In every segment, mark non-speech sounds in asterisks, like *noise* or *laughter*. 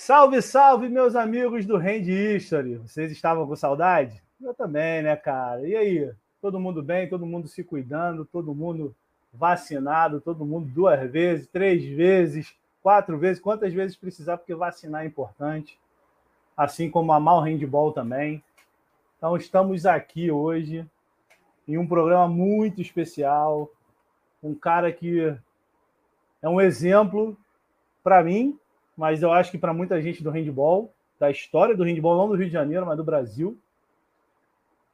Salve, salve, meus amigos do Hand History. Vocês estavam com saudade? Eu também, né, cara? E aí? Todo mundo bem? Todo mundo se cuidando? Todo mundo vacinado? Todo mundo duas vezes, três vezes, quatro vezes? Quantas vezes precisar, porque vacinar é importante. Assim como amar o handball também. Então, estamos aqui hoje em um programa muito especial. Um cara que é um exemplo para mim mas eu acho que para muita gente do handball, da história do handball, não do Rio de Janeiro, mas do Brasil,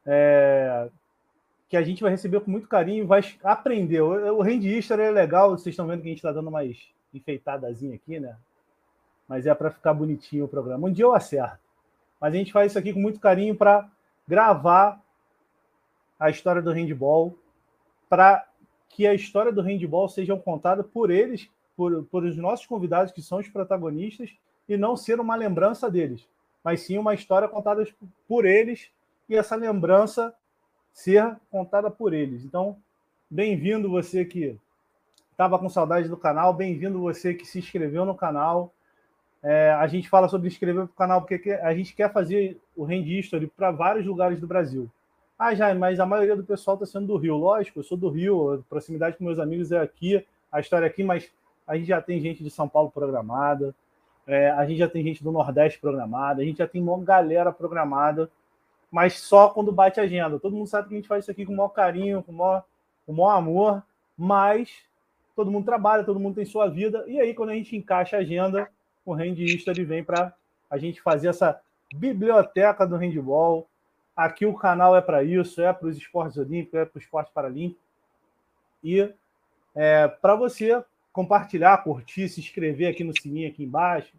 é, que a gente vai receber com muito carinho vai aprender. O, o Hand History é legal, vocês estão vendo que a gente está dando mais enfeitadazinha aqui, né? Mas é para ficar bonitinho o programa. Um dia eu acerto. Mas a gente faz isso aqui com muito carinho para gravar a história do handball, para que a história do handball seja contada por eles por, por os nossos convidados, que são os protagonistas, e não ser uma lembrança deles, mas sim uma história contada por eles e essa lembrança ser contada por eles. Então, bem-vindo você que estava com saudade do canal, bem-vindo você que se inscreveu no canal. É, a gente fala sobre inscrever para o canal porque a gente quer fazer o Hand History para vários lugares do Brasil. Ah, já, mas a maioria do pessoal está sendo do Rio. Lógico, eu sou do Rio, a proximidade com meus amigos é aqui, a história é aqui, mas a gente já tem gente de São Paulo programada, é, a gente já tem gente do Nordeste programada, a gente já tem uma galera programada, mas só quando bate agenda. Todo mundo sabe que a gente faz isso aqui com o maior carinho, com o maior, com o maior amor, mas todo mundo trabalha, todo mundo tem sua vida, e aí quando a gente encaixa a agenda, o History vem para a gente fazer essa biblioteca do handball. Aqui o canal é para isso, é para os esportes olímpicos, é para o esporte paralímpico. E é, para você compartilhar, curtir, se inscrever aqui no sininho aqui embaixo,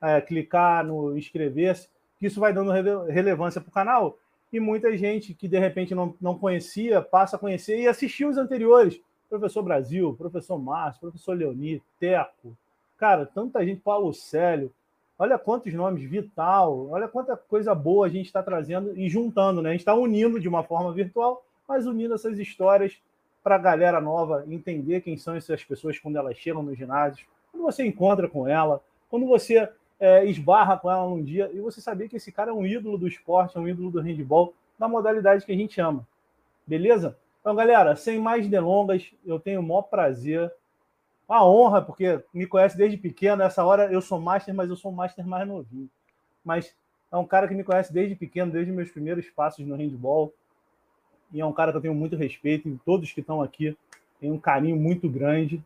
é, clicar no inscrever-se, isso vai dando relevância para o canal. E muita gente que de repente não, não conhecia passa a conhecer e assistir os anteriores. Professor Brasil, professor Márcio, professor Leoni, Teco, cara, tanta gente, Paulo Célio, olha quantos nomes, Vital, olha quanta coisa boa a gente está trazendo e juntando, né? A gente está unindo de uma forma virtual, mas unindo essas histórias para a galera nova entender quem são essas pessoas quando elas chegam no ginásio, quando você encontra com ela, quando você é, esbarra com ela um dia e você saber que esse cara é um ídolo do esporte, é um ídolo do handball, da modalidade que a gente ama. Beleza? Então, galera, sem mais delongas, eu tenho o maior prazer, a honra, porque me conhece desde pequeno, nessa hora eu sou master, mas eu sou master mais novinho. Mas é um cara que me conhece desde pequeno, desde meus primeiros passos no handball e é um cara que eu tenho muito respeito, e todos que estão aqui têm um carinho muito grande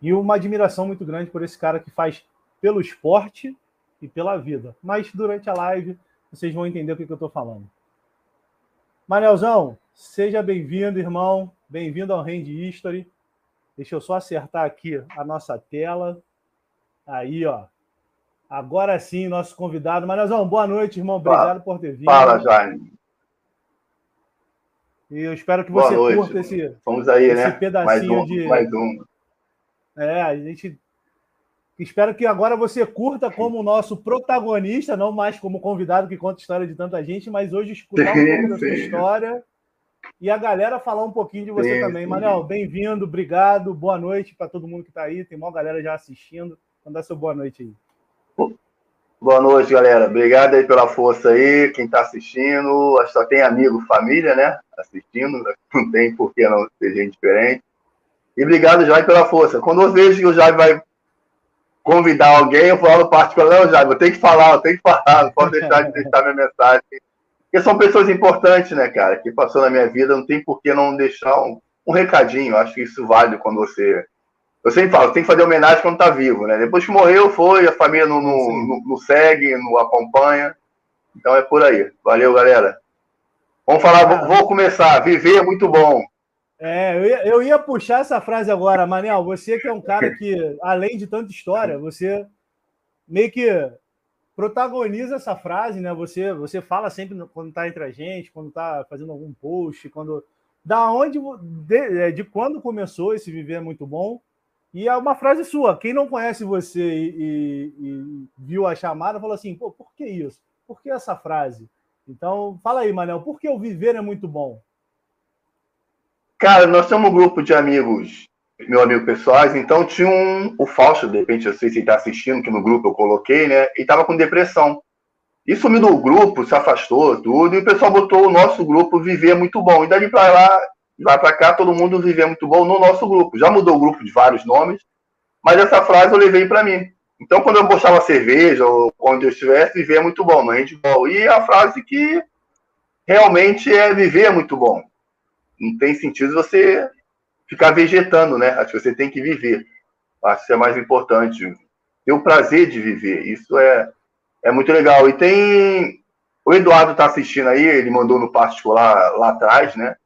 e uma admiração muito grande por esse cara que faz pelo esporte e pela vida. Mas durante a live vocês vão entender o que, que eu estou falando. Manelzão, seja bem-vindo, irmão. Bem-vindo ao Hand History. Deixa eu só acertar aqui a nossa tela. Aí, ó. Agora sim, nosso convidado. Manelzão, boa noite, irmão. Obrigado por ter vindo. Fala, Jaime. E eu espero que você noite, curta esse, Vamos aí, esse né? pedacinho mais um, de. Mais um. É, a gente. Espero que agora você curta como nosso protagonista, não mais como convidado que conta história de tanta gente, mas hoje escutar um pouco da sua história e a galera falar um pouquinho de você sim, também. sim. Manel, bem-vindo, obrigado, boa noite para todo mundo que está aí. Tem uma galera já assistindo. Manda seu boa noite aí. Boa noite, galera. Obrigado aí pela força aí, quem está assistindo. Acho que só tem amigo, família, né? Assistindo, *laughs* não tem por que não ter gente diferente. E obrigado, Jair, pela força. Quando eu vejo que o Jair vai convidar alguém, eu falo particular, não, Jair, vou ter que falar, eu tenho que falar, não posso deixar de deixar minha mensagem. Porque são pessoas importantes, né, cara, que passou na minha vida, não tem por que não deixar um, um recadinho. Acho que isso vale quando você eu sempre falo, tem que fazer homenagem quando tá vivo, né? Depois que morreu, foi, a família não, não, não, não segue, não acompanha. Então é por aí. Valeu, galera. Vamos falar, vou, vou começar. Viver é muito bom. É, eu ia, eu ia puxar essa frase agora, Manel. Você que é um cara que, *laughs* além de tanta história, você meio que protagoniza essa frase, né? Você, você fala sempre quando tá entre a gente, quando tá fazendo algum post, quando. Da onde, de, de quando começou esse Viver é Muito Bom e é uma frase sua. Quem não conhece você e, e, e viu a chamada, falou assim: Pô, por que isso? Por que essa frase? Então, fala aí, Manel, por que o viver é muito bom? Cara, nós somos um grupo de amigos meu amigo pessoais, então tinha um, o Fausto, de repente, eu sei se ele está assistindo, que no grupo eu coloquei, né? E estava com depressão. E sumiu do grupo, se afastou, tudo, e o pessoal botou o nosso grupo Viver Muito Bom. E dali para lá, lá para cá, todo mundo Viver Muito Bom no nosso grupo. Já mudou o grupo de vários nomes, mas essa frase eu levei para mim. Então, quando eu postava cerveja, ou onde eu estivesse, Viver Muito Bom, no handball. E a frase que realmente é Viver é Muito Bom. Não tem sentido você ficar vegetando, né? Acho que você tem que viver. Acho que é mais importante. Ter o prazer de viver. Isso é, é muito legal. E tem. O Eduardo está assistindo aí, ele mandou no particular lá atrás, né?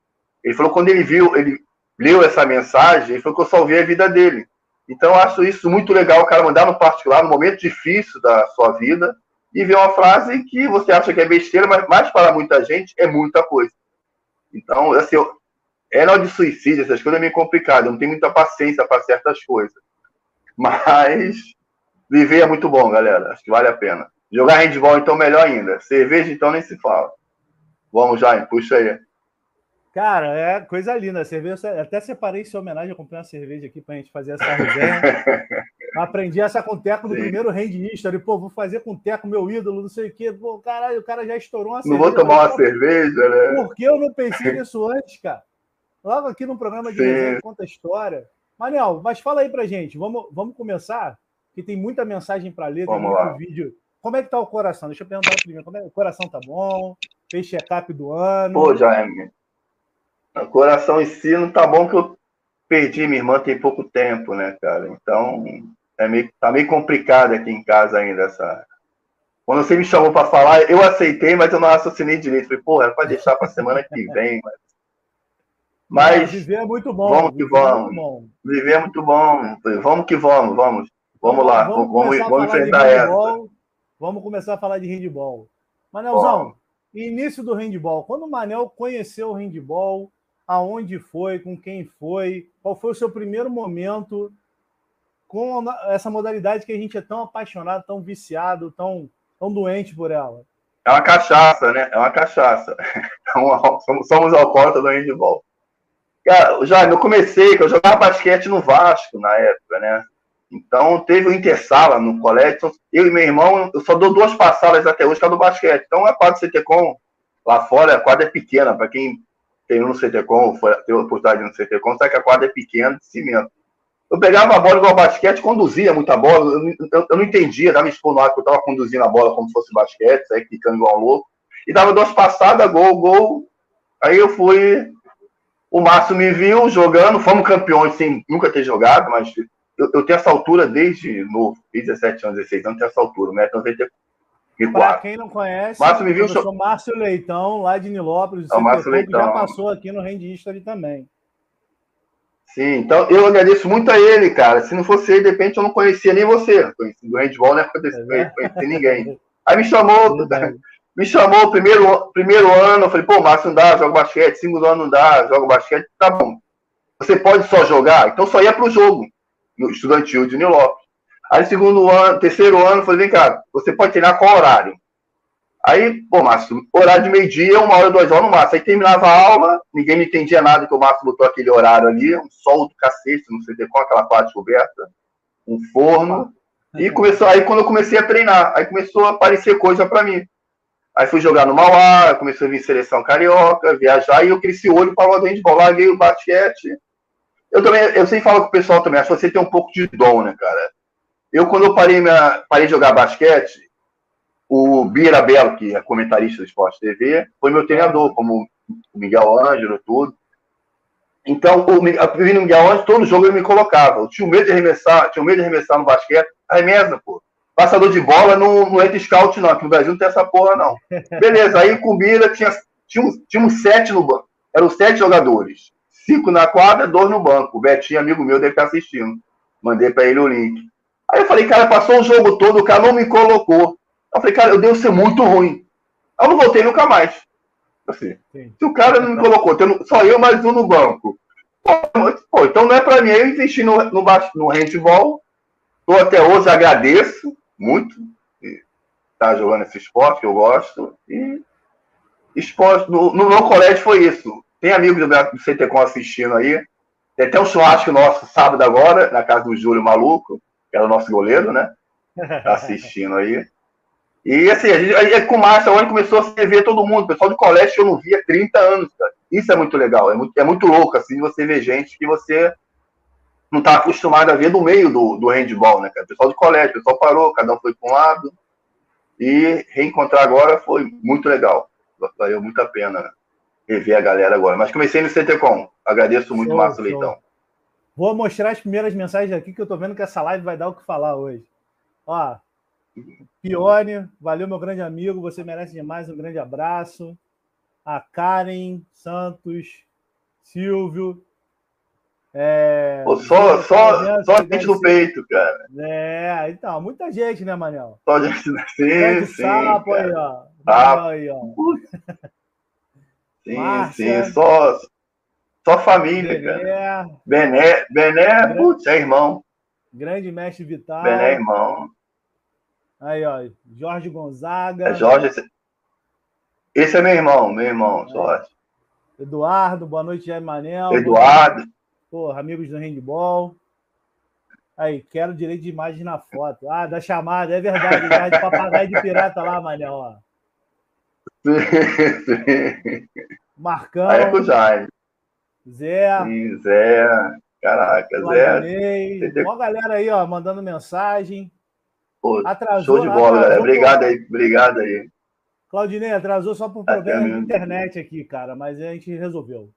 Ele falou quando ele viu, ele leu essa mensagem, ele falou que eu salvei a vida dele. Então, acho isso muito legal, o cara mandar no particular, no momento difícil da sua vida, e ver uma frase que você acha que é besteira, mas, mas para muita gente é muita coisa. Então, assim, eu, na de suicídio, essas coisas é meio complicado, eu não tenho muita paciência para certas coisas. Mas viver é muito bom, galera. Acho que vale a pena. Jogar handball, então, melhor ainda. Cerveja, então, nem se fala. Vamos, Jaime, puxa aí. Cara, é coisa linda. Cerveja, até separei essa homenagem, eu comprei uma cerveja aqui pra gente fazer essa resenha. *laughs* Aprendi essa com o Teco do Sim. primeiro Hand History. Pô, vou fazer com o Teco, meu ídolo, não sei o quê. Pô, caralho, o cara já estourou uma não cerveja. Não vou tomar uma cerveja, né? Por que eu não pensei nisso antes, cara? Logo aqui no programa de resenha, conta a história. Manel, mas fala aí pra gente. Vamos, vamos começar, que tem muita mensagem para ler, vamos tem muito lá. vídeo. Como é que tá o coração? Deixa eu perguntar primeiro. Como é... O coração tá bom? Fez check-up do ano? Pô, Jaime, o coração em si não tá bom que eu perdi minha irmã tem pouco tempo, né, cara? Então, é meio, tá meio complicado aqui em casa ainda essa. Quando você me chamou para falar, eu aceitei, mas eu não raciocinei direito. Falei, porra, para deixar para semana que vem. Mas, mas viver é muito bom. Vamos que vamos. É viver é muito bom. Vamos que vamos, vamos. Vamos lá, vamos, vamos, vamos enfrentar essa. Vamos começar a falar de handball. Manelzão, início do handball. Quando o Manel conheceu o handball, aonde foi, com quem foi, qual foi o seu primeiro momento com essa modalidade que a gente é tão apaixonado, tão viciado, tão, tão doente por ela? É uma cachaça, né? É uma cachaça. *laughs* somos, somos alcoólatras do handball. Cara, já eu comecei, eu jogava basquete no Vasco na época, né? Então teve o Intersala no colégio. Então, eu e meu irmão, eu só dou duas passadas até hoje, que é do basquete. Então a quadra CTCom lá fora, a quadra é pequena, para quem tem no CTCom, foi, tem oportunidade no CTCom, sabe que a quadra é pequena, de cimento. Eu pegava a bola igual basquete, conduzia muita bola, eu, eu, eu não entendia, dava expondo que eu estava conduzindo a bola como se fosse basquete, saia quicando igual louco, e dava duas passadas, gol, gol. Aí eu fui, o Márcio me viu jogando, fomos campeões sem nunca ter jogado, mas eu, eu tenho essa altura desde novo, 17 anos, 16 anos, tenho essa altura, 1,94m. Para quem não conhece, Márcio me viu eu sou Márcio Leitão, lá de Nilópolis, é o Márcio Leitão. já passou aqui no Hand History também. Sim, então eu agradeço muito a ele, cara. Se não fosse ele, de repente eu não conhecia nem você. Conheci do handball, não é conheci ninguém. Aí me *laughs* chamou, *laughs* me chamou o primeiro, primeiro ano, eu falei, pô, Márcio não dá, joga basquete, segundo ano não dá, joga basquete, tá bom. Você pode só jogar? Então só ia pro jogo, no estudantil de Nilópolis. Aí, segundo ano, terceiro ano, falei, vem cá, você pode treinar qual horário? Aí, pô, Márcio, horário de meio-dia, uma hora, duas horas no máximo. Aí terminava a aula, ninguém me entendia nada que o Márcio botou aquele horário ali, um sol do cacete, não sei com aquela parte coberta, um forno. E começou, aí quando eu comecei a treinar, aí começou a aparecer coisa para mim. Aí fui jogar no Mauá, comecei a vir seleção carioca, viajar, e eu cresci o olho para o handball, larguei o basquete. Eu também, eu sempre falo com o pessoal também, acho que você tem um pouco de dom, né, cara? Eu, quando eu parei, minha, parei de jogar basquete, o Bira Belo, que é comentarista do Esporte TV, foi meu treinador, como o Miguel Ângelo, tudo. Então, o Miguel Ângelo, todo jogo ele me colocava. Eu tinha medo de arremessar, tinha medo de arremessar no basquete. Arremessa, pô. Passador de bola não, não entra scout, não, que no Brasil não tem essa porra, não. *laughs* Beleza, aí com o Bira tinha, tinha, tinha um sete no banco. Eram sete jogadores. Cinco na quadra, dois no banco. O Betinho, amigo meu, deve estar assistindo. Mandei para ele o link. Aí eu falei, cara, passou o jogo todo, o cara não me colocou. Eu falei, cara, eu devo ser muito ruim. Eu não voltei nunca mais. Assim, se o cara não me colocou, tendo só eu mais um no banco. Pô, então não é para mim. Eu investi no, no, no handball. Estou até hoje, agradeço muito estar tá jogando esse esporte que eu gosto. E esporte, no, no meu colégio foi isso. Tem amigos do CTCom assistindo aí. Tem até um churrasco nosso sábado agora, na casa do Júlio Maluco, que era o nosso goleiro, né? Tá assistindo aí. E assim, a gente, a, com o Márcio, a começou a se ver todo mundo, o pessoal de colégio que eu não via há 30 anos, cara. Isso é muito legal, é muito, é muito louco, assim, você ver gente que você não tá acostumado a ver no meio do, do handball, né, cara? O pessoal de colégio, o pessoal parou, cada um foi para um lado. E reencontrar agora foi muito legal. Valeu muito a pena rever a galera agora. Mas comecei no CTCom. Agradeço muito, show, Márcio Leitão. Vou mostrar as primeiras mensagens aqui, que eu tô vendo que essa live vai dar o que falar hoje. Ó, Pione, valeu, meu grande amigo. Você merece demais. Um grande abraço. A Karen Santos, Silvio. É, Pô, só só, só gente no peito, cara. É, então, muita gente, né, Manel? Só gente *laughs* sim, sim. Sapo aí, ó. Sapo. Aí, ó. *laughs* Sim, Márcia, sim, só, só família, Bené, cara. Bené, Bené, putz, é irmão. Grande mestre Vital. Bené é irmão. Aí, ó, Jorge Gonzaga. É Jorge, esse, esse é meu irmão, meu irmão, é. Jorge. Eduardo, boa noite, Jair Manel. Eduardo. Porra, amigos do handball. Aí, quero direito de imagem na foto. Ah, da chamada, é verdade. Já de papagaio de pirata lá, Manel, ó. *laughs* Sim, sim. Marcão. Aí é com o Jaime. Zé. Sim, Zé. Caraca, Zé. Tem uma galera aí, ó, mandando mensagem. Pô, atrasou, show de bola, galera. Obrigado aí, obrigado aí. Claudinei, atrasou só por problema de internet aqui, cara, mas a gente resolveu.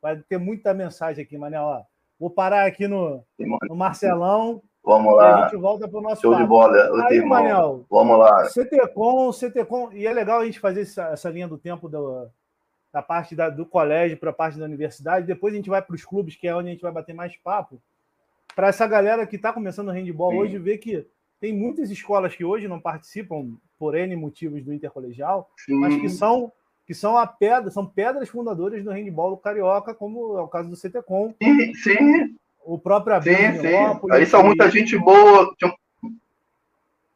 Vai ter muita mensagem aqui, Manel. Ó, vou parar aqui no, no Marcelão. Vamos lá. E a gente volta para o nosso Show papo. de bola. Aí, irmão. Manel. Vamos lá. CTCom, CTCom. E é legal a gente fazer essa, essa linha do tempo do, da parte da, do colégio para a parte da universidade. Depois a gente vai para os clubes, que é onde a gente vai bater mais papo. Para essa galera que está começando o handball Sim. hoje, ver que tem muitas escolas que hoje não participam por N motivos do intercolegial, Sim. mas que são que são a pedra, são pedras fundadoras do handball carioca, como é o caso do CTCom. Sim, sim. O próprio Abel, sim, sim. Aí são muita gente boa.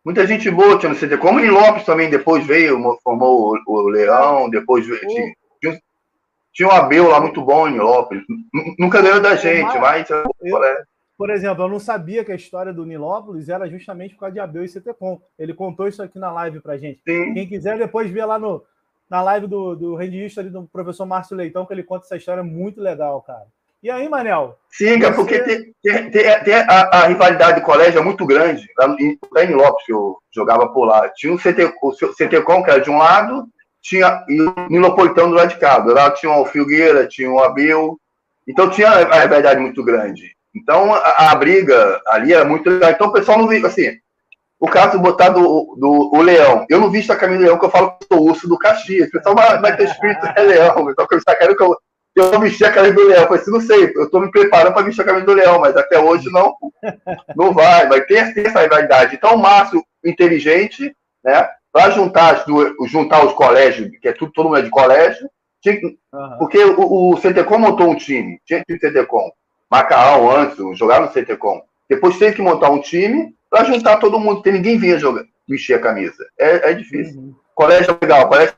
Muita gente boa tinha no CTCom. O Lopes também depois veio, formou o, Leão, depois veio, tinha, um Abel lá muito bom, em Lopes. Nunca ganhou da gente, mas. Eu, por exemplo, eu não sabia que a história do Nilópolis era justamente por causa de Abel e CTCom. Ele contou isso aqui na live pra gente. Sim. Quem quiser depois ver lá no, na live do, do Rendista do professor Márcio Leitão, que ele conta essa história muito legal, cara. E aí, Manel? Sim, você... porque tem, tem, tem, tem a, a, rivalidade do colégio é muito grande. Lá em, lá em Lopes, eu jogava por lá. Tinha o, CT, o CTCom, que era de um lado, tinha Nilopolitano do lado de cá. Do lado tinha o Filgueira, tinha o Abel. Então tinha a rivalidade muito grande. Então a, a briga ali era muito legal. Então o pessoal não viu, assim, o caso botar do, do o leão. Eu não visto a camisa do leão, que eu falo que sou urso do Caxias. O pessoal vai, vai ter espírito é leão. O pessoal está querendo que eu, eu vestir a camisa do leão. Eu falei assim, não sei, eu estou me preparando para vestir a camisa do leão, mas até hoje não, não vai. Vai ter, ter essa rivalidade. Então, o Márcio, inteligente, né? Para juntar, juntar os colégios, que é tudo, todo mundo é de colégio, tinha, uhum. porque o, o CTCom montou um time, tinha que o CTCom. Macaão, antes, jogaram no CTCom. Depois teve que montar um time para juntar todo mundo, porque ninguém vinha jogar, vestir a camisa. É, é difícil. Uhum. Colégio é legal, colégio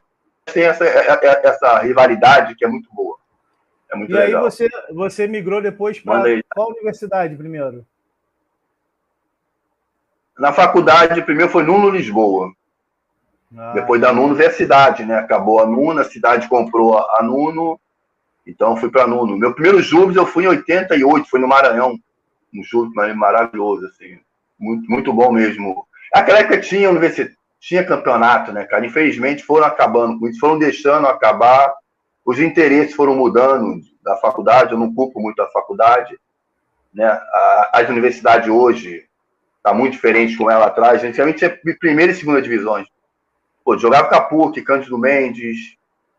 tem essa, é, é, é, essa rivalidade que é muito boa. É muito e legal. aí você, você migrou depois para qual universidade primeiro? Na faculdade, primeiro foi Nuno Lisboa. Ah, Depois da Nuno veio a cidade, né? Acabou a Nuno, a cidade comprou a Nuno, então fui para Nuno. Meu primeiro Júbilo eu fui em 88, foi no Maranhão. Um Júbilo maravilhoso, assim muito, muito bom mesmo. Aquela época tinha universidade, tinha campeonato, né, cara? Infelizmente foram acabando com isso, foram deixando acabar, os interesses foram mudando da faculdade, eu não culpo muito a faculdade, né? As universidades hoje tá muito diferente com ela atrás, antigamente tinha primeira e segunda divisões. Pô, jogava PUC, Cândido Mendes,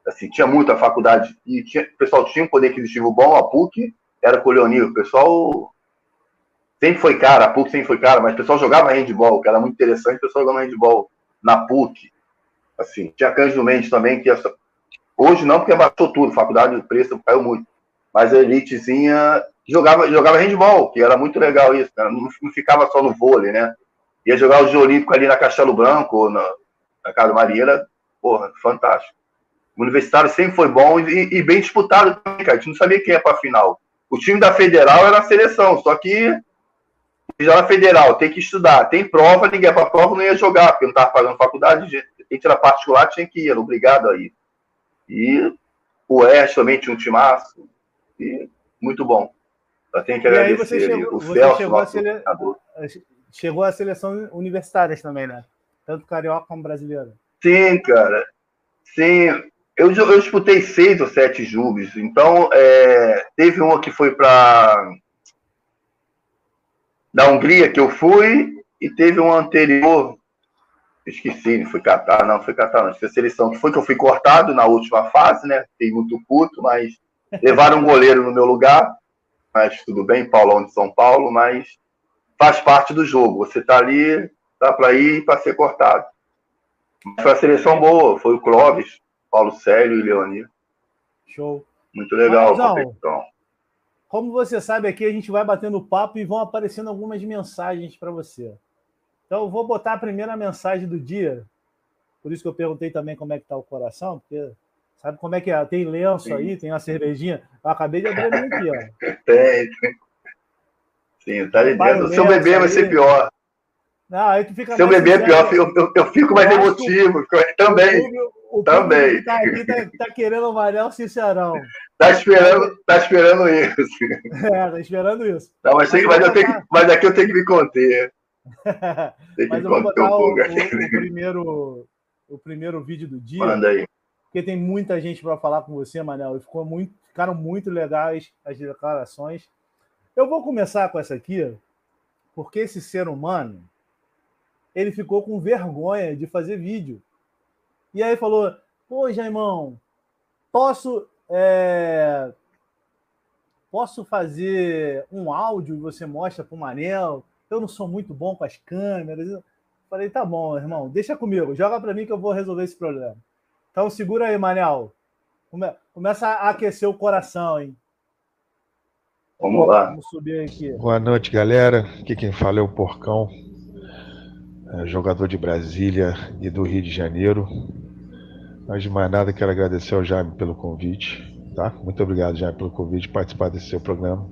assim, tinha muita faculdade, e tinha, o pessoal tinha um poder aquisitivo bom, a PUC era com o Leonil, o pessoal sempre foi cara, a PUC sempre foi cara, mas o pessoal jogava handball, que era muito interessante, o pessoal jogava handball na PUC. Assim, tinha Cândido Mendes também, que essa... hoje não, porque abaixou tudo, faculdade do preço caiu muito. Mas a elitezinha jogava, jogava handball, que era muito legal isso, cara. Não, não ficava só no vôlei, né? Ia jogar o Jogos Olímpicos ali na Castelo Branco, na, na Casa porra, fantástico. O universitário sempre foi bom e, e bem disputado também, cara. A gente não sabia quem ia para a final. o time da Federal era a seleção, só que já na Federal tem que estudar, tem prova, ninguém para prova não ia jogar, porque não estava pagando faculdade, gente era particular, tinha que ir, era obrigado a ir. E o Oeste também tinha um timaço, e muito bom. Eu tenho que agradecer. E aí você chegou, o você Celso, chegou, a sele... chegou a seleção universitárias também, né? Tanto carioca como brasileira. Sim, cara. Sim. Eu, eu disputei seis ou sete jubes. Então, é, teve uma que foi para da Hungria que eu fui e teve uma anterior esqueci, não foi Catar, não, foi Catar, não, foi a seleção, que foi que eu fui cortado na última fase, né? Fiquei muito puto, mas levaram um goleiro no meu lugar, mas tudo bem, Paulão de São Paulo, mas faz parte do jogo. Você tá ali, dá para ir para ser cortado. Foi a seleção boa, foi o Clóvis, Paulo Célio e Leoni. Show. Muito legal a competição. Como você sabe, aqui a gente vai batendo papo e vão aparecendo algumas mensagens para você. Então, eu vou botar a primeira mensagem do dia. Por isso que eu perguntei também como é que está o coração, porque sabe como é que é? Tem lenço Sim. aí, tem uma cervejinha. Eu acabei de abrir aqui, ó. *laughs* Tem, tem. Sim, tá ali dentro. O seu bebê vai ser pior. Não, aí tu fica Seu bebê é pior, eu, eu, eu fico mais emotivo. Também. O, o também. Tá aqui tá, tá, querendo o Manel Sincerão. Tá esperando, tá esperando isso. É, tá esperando isso. Não, mas, mas, mas, eu tenho que, mas aqui eu tenho que me conter. *laughs* Mas eu vou botar o, o, o, primeiro, o primeiro vídeo do dia. Manda aí. Porque tem muita gente para falar com você, Manel. E ficou muito, ficaram muito legais as declarações. Eu vou começar com essa aqui, porque esse ser humano ele ficou com vergonha de fazer vídeo. E aí falou: Pô, Jaimão, posso. É... Posso fazer um áudio e você mostra para o Manel? eu não sou muito bom com as câmeras. Eu falei, tá bom, irmão, deixa comigo, joga para mim que eu vou resolver esse problema. Então segura aí, Manel. Come, começa a aquecer o coração, hein? Vamos lá. Vamos subir aqui. Boa noite, galera. Aqui quem fala é o Porcão, jogador de Brasília e do Rio de Janeiro. Mas de mais nada, quero agradecer ao Jaime pelo convite. Tá? Muito obrigado, Jaime, pelo convite de participar desse seu programa,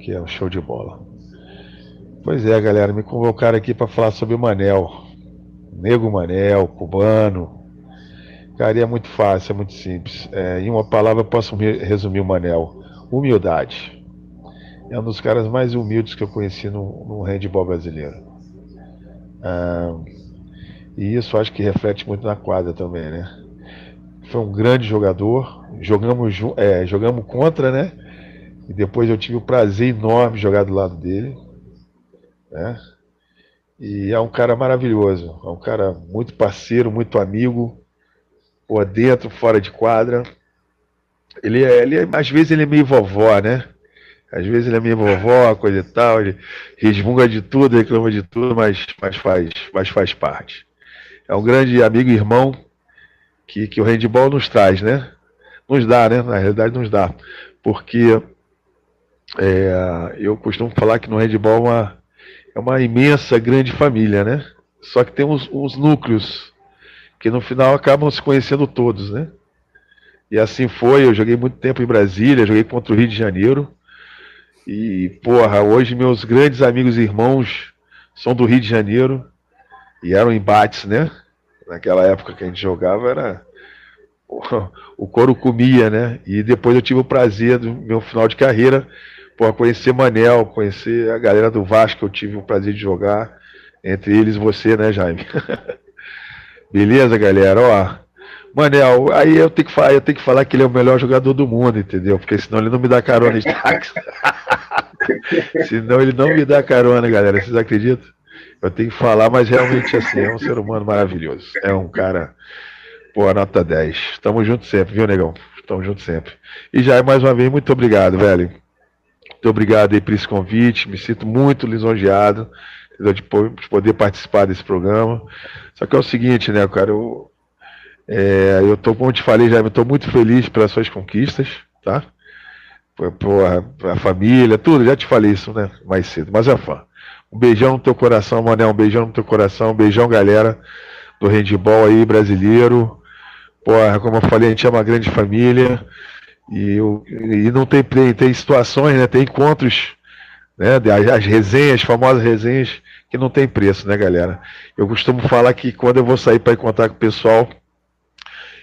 que é um show de bola. Pois é, galera, me convocaram aqui para falar sobre o Manel. Nego Manel, cubano. Cara, é muito fácil, é muito simples. É, em uma palavra eu posso resumir o Manel: humildade. É um dos caras mais humildes que eu conheci no, no handball brasileiro. Ah, e isso acho que reflete muito na quadra também, né? Foi um grande jogador. Jogamos, é, jogamos contra, né? E depois eu tive o prazer enorme de jogar do lado dele né? E é um cara maravilhoso, é um cara muito parceiro, muito amigo, por dentro, fora de quadra. Ele é, ele é, às vezes ele é meio vovó, né? Às vezes ele é meio vovó, coisa e tal, ele resmunga de tudo, reclama de tudo, mas, mas, faz, mas faz parte. É um grande amigo e irmão que, que o handball nos traz, né? Nos dá, né? Na realidade nos dá. Porque é, eu costumo falar que no handball é uma, é uma imensa, grande família, né? Só que tem uns, uns núcleos que no final acabam se conhecendo todos, né? E assim foi, eu joguei muito tempo em Brasília, joguei contra o Rio de Janeiro. E, porra, hoje meus grandes amigos e irmãos são do Rio de Janeiro. E eram embates, né? Naquela época que a gente jogava, era. Porra, o couro comia, né? E depois eu tive o prazer do meu final de carreira Pô, conhecer Manel, conhecer a galera do Vasco, eu tive o prazer de jogar. Entre eles você, né, Jaime? *laughs* Beleza, galera? Ó, Manel, aí eu tenho, que falar, eu tenho que falar que ele é o melhor jogador do mundo, entendeu? Porque senão ele não me dá carona de táxi. *laughs* senão ele não me dá carona, galera. Vocês acreditam? Eu tenho que falar, mas realmente assim, é um ser humano maravilhoso. É um cara, pô, nota 10. Tamo junto sempre, viu, negão? Tamo junto sempre. E já mais uma vez, muito obrigado, velho. Muito obrigado aí por esse convite. Me sinto muito lisonjeado de poder participar desse programa. Só que é o seguinte, né, cara? Eu, é, eu tô, como te falei já, tô muito feliz pelas suas conquistas, tá? Porra, a família, tudo, já te falei isso, né? Mais cedo. Mas é fã. Um beijão no teu coração, Mané, um beijão no teu coração, um beijão, galera do handball aí brasileiro. Porra, como eu falei, a gente é uma grande família. E, eu, e não tem, tem, tem situações, né? Tem encontros, né? As, as resenhas, as famosas resenhas, que não tem preço, né, galera? Eu costumo falar que quando eu vou sair para encontrar com o pessoal,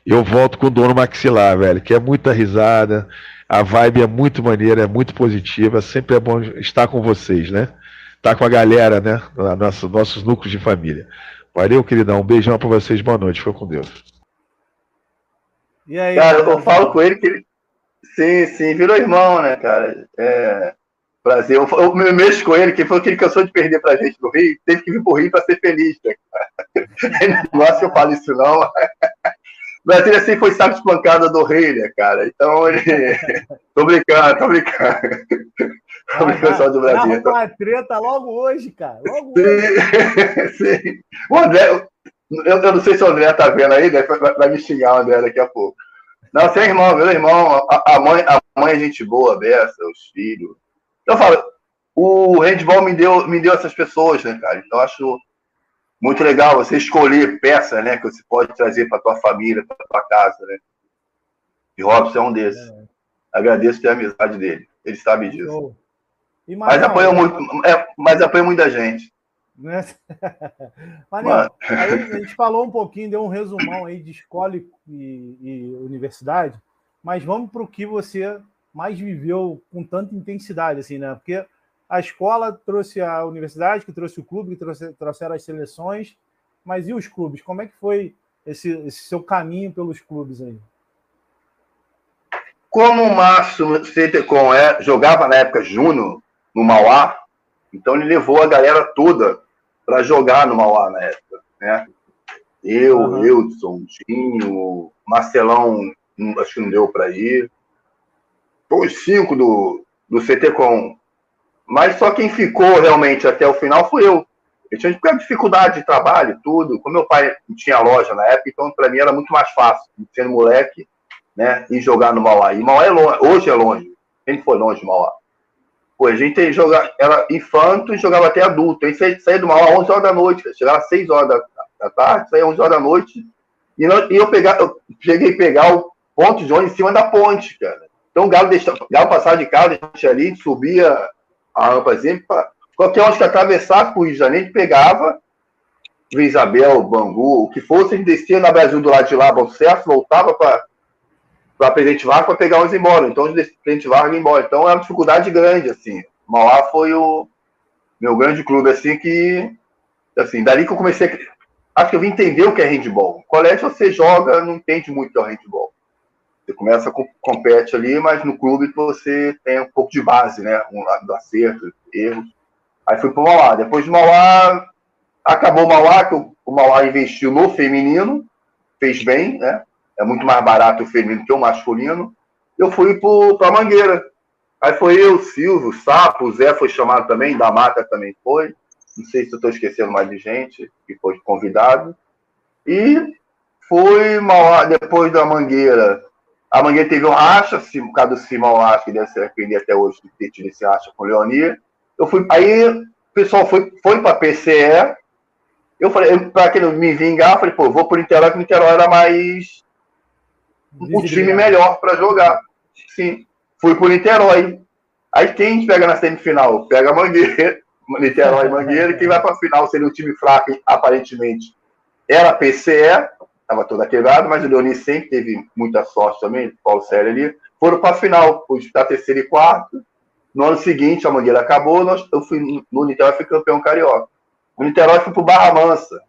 eu volto com o dono maxilar, velho, que é muita risada, a vibe é muito maneira, é muito positiva, sempre é bom estar com vocês, né? Estar tá com a galera, né? Nosso, nossos núcleos de família. Valeu, queridão. Um beijão para vocês. Boa noite. Fica com Deus. E aí, cara, eu falo com ele que ele. Sim, sim, virou irmão, né, cara? É. Prazer. Eu, eu, eu mexo com ele, que falou que ele cansou de perder pra gente no Rio, teve que vir pro Rio pra ser feliz, né, cara? Ele não gosta que eu falo isso, não. Brasília sempre foi saco de pancada do rei, né, cara? Então ele. *laughs* tô brincando, tô brincando. Tô brincando só do Brasil. Tô... uma treta logo hoje, cara. Logo sim, hoje. *laughs* sim. O André, eu, eu, não sei se o André tá vendo aí, né? vai, vai me xingar o André daqui a pouco. Não, sem irmão, meu irmão. A, a, mãe, a mãe é gente boa, Bessa, os filhos. Eu falo, o handball me deu, me deu essas pessoas, né, cara? Então acho muito legal você escolher peça, né, que você pode trazer para tua família, para tua casa, né? E Robson é um desses. É. Agradeço ter a amizade dele. Ele sabe disso. mas apoia muito, é, mas apoia muita gente. Né? *laughs* A gente falou um pouquinho, deu um resumão aí de escola e, e universidade, mas vamos para o que você mais viveu com tanta intensidade, assim, né? Porque a escola trouxe a universidade, que trouxe o clube, que trouxe, trouxeram as seleções, mas e os clubes? Como é que foi esse, esse seu caminho pelos clubes aí? Como o Márcio Centecom é, jogava na época Júnior no Mauá, então ele levou a galera toda para jogar no Mauá na época, né? Eu, uhum. Dinho, Marcelão, acho que não deu para ir. Foi os cinco do, do CTCom mas só quem ficou realmente até o final fui eu. Eu tinha dificuldade de trabalho, tudo. Como meu pai tinha loja na época, então para mim era muito mais fácil, sendo moleque, né, e jogar no Mauá. E Mauá é longe, hoje é longe. Quem foi longe de Mauá? Pô, a gente jogar, era infanto e jogava até adulto. Aí saía do Mauá 11 horas da noite, chegava às 6 horas da, tarde, saía 11 horas da noite. E, não, e eu, pegar, eu cheguei a pegar o ponto de ônibus em cima da ponte, cara. Então o Galo, deixava, o Galo passava de carro, a gente ali, subia a rampazinha, qualquer um que atravessasse para o Rio de Janeiro, pegava Vila Isabel, Bangu, o que fosse, gente descia na Brasil do lado de lá, Bom Sucesso, voltava para Presidente Vargas para pegar uns embora. Então, de Presidente Vargas embora. Então, é uma dificuldade grande, assim. Mauá foi o meu grande clube, assim, que, assim, dali que eu comecei a... Acho que eu vim entender o que é handball. colégio você joga, não entende muito o é handball. Você começa, compete ali, mas no clube você tem um pouco de base, né? Um lado do acerto, erros. Aí fui para o Mauá. Depois de Mauá, acabou o Mauá, que o Mauá investiu no feminino, fez bem, né? É muito mais barato o feminino que o masculino. Eu fui para Mangueira. Aí foi eu, Silvio, Sapo, o Zé foi chamado também, da Mata também foi. Não sei se eu estou esquecendo mais de gente que foi convidado. E fui Mauá, depois da Mangueira, a Mangueira teve um racha, por causa do Simão lá, que deve se arrepender até hoje de ter tido esse racha com o Leonir. Eu fui, aí o pessoal foi, foi para PCE. Eu falei, para que não me vingar, eu falei, pô, vou por Niterói, que Niterói era mais o time melhor para jogar. Sim, fui por Niterói. Aí quem pega na semifinal? Pega a Mangueira, *laughs* Niterói e Mangueira, e quem vai para a final seria um time fraco, aparentemente. Era PCE, estava toda quebrada, mas o Leoni sempre teve muita sorte também, Paulo Sérgio ali. Foram para a final, fui disputar terceiro e quarto. No ano seguinte, a Mangueira acabou, nós, eu fui no Niterói, fui campeão carioca. No Niterói, fui para o Barra Mansa.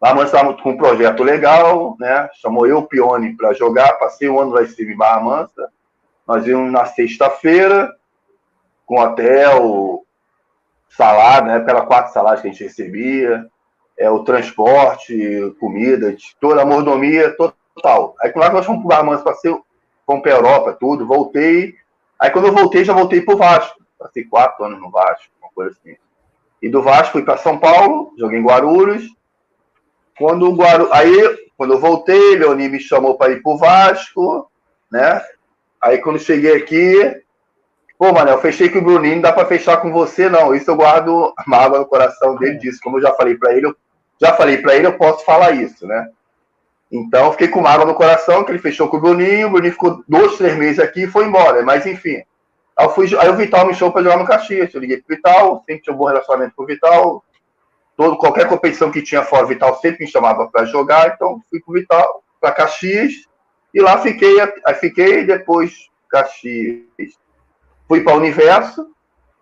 Barra Mansa estava com um projeto legal, né? Chamou eu, o Pione, para jogar. Passei um ano lá em Barra Mansa. Nós íamos na sexta-feira, com hotel, salário, né? Pela quatro salários que a gente recebia é, o transporte, comida, toda a mordomia total. Aí quando nós fomos para o Barmanço, passei, fomos para Europa, tudo, voltei. Aí quando eu voltei, já voltei para o Vasco. Passei quatro anos no Vasco, uma coisa assim. E do Vasco fui para São Paulo, joguei em Guarulhos. Quando o Guaru... Aí, quando eu voltei, Leoni me chamou para ir para o Vasco, né? Aí quando cheguei aqui, Pô, Manel, fechei com o Bruninho, não dá para fechar com você, não. Isso eu guardo a mágoa no coração dele disso. Como eu já falei para ele, eu já falei para ele, eu posso falar isso, né? Então, fiquei com mágoa no coração, que ele fechou com o Bruninho, o Bruninho ficou dois, três meses aqui e foi embora. Mas, enfim. Aí, fui, aí o Vital me chamou para jogar no Caxias. Eu liguei pro Vital, sempre tinha um bom relacionamento com o Vital. Todo, qualquer competição que tinha fora, o Vital sempre me chamava para jogar. Então, fui pro Vital, para Caxias. E lá fiquei, fiquei, depois Caxias. Fui para o Universo,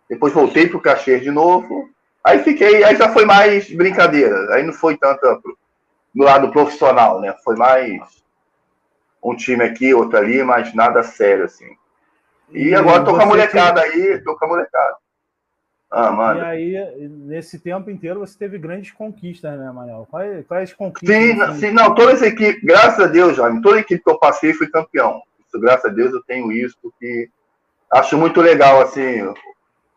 depois voltei para o Caxias de novo. Aí fiquei, aí já foi mais brincadeira. Aí não foi tanta no lado profissional, né? Foi mais um time aqui, outro ali, mas nada sério, assim. E, e agora tô com a molecada aí, tô com a molecada. Ah, mano. E aí, nesse tempo inteiro, você teve grandes conquistas, né, Manel? Quais, quais conquistas? Sim, assim? sim, não, toda essa equipe, graças a Deus, Jaime, toda equipe que eu passei fui campeão. Isso, graças a Deus eu tenho isso, porque acho muito legal, assim.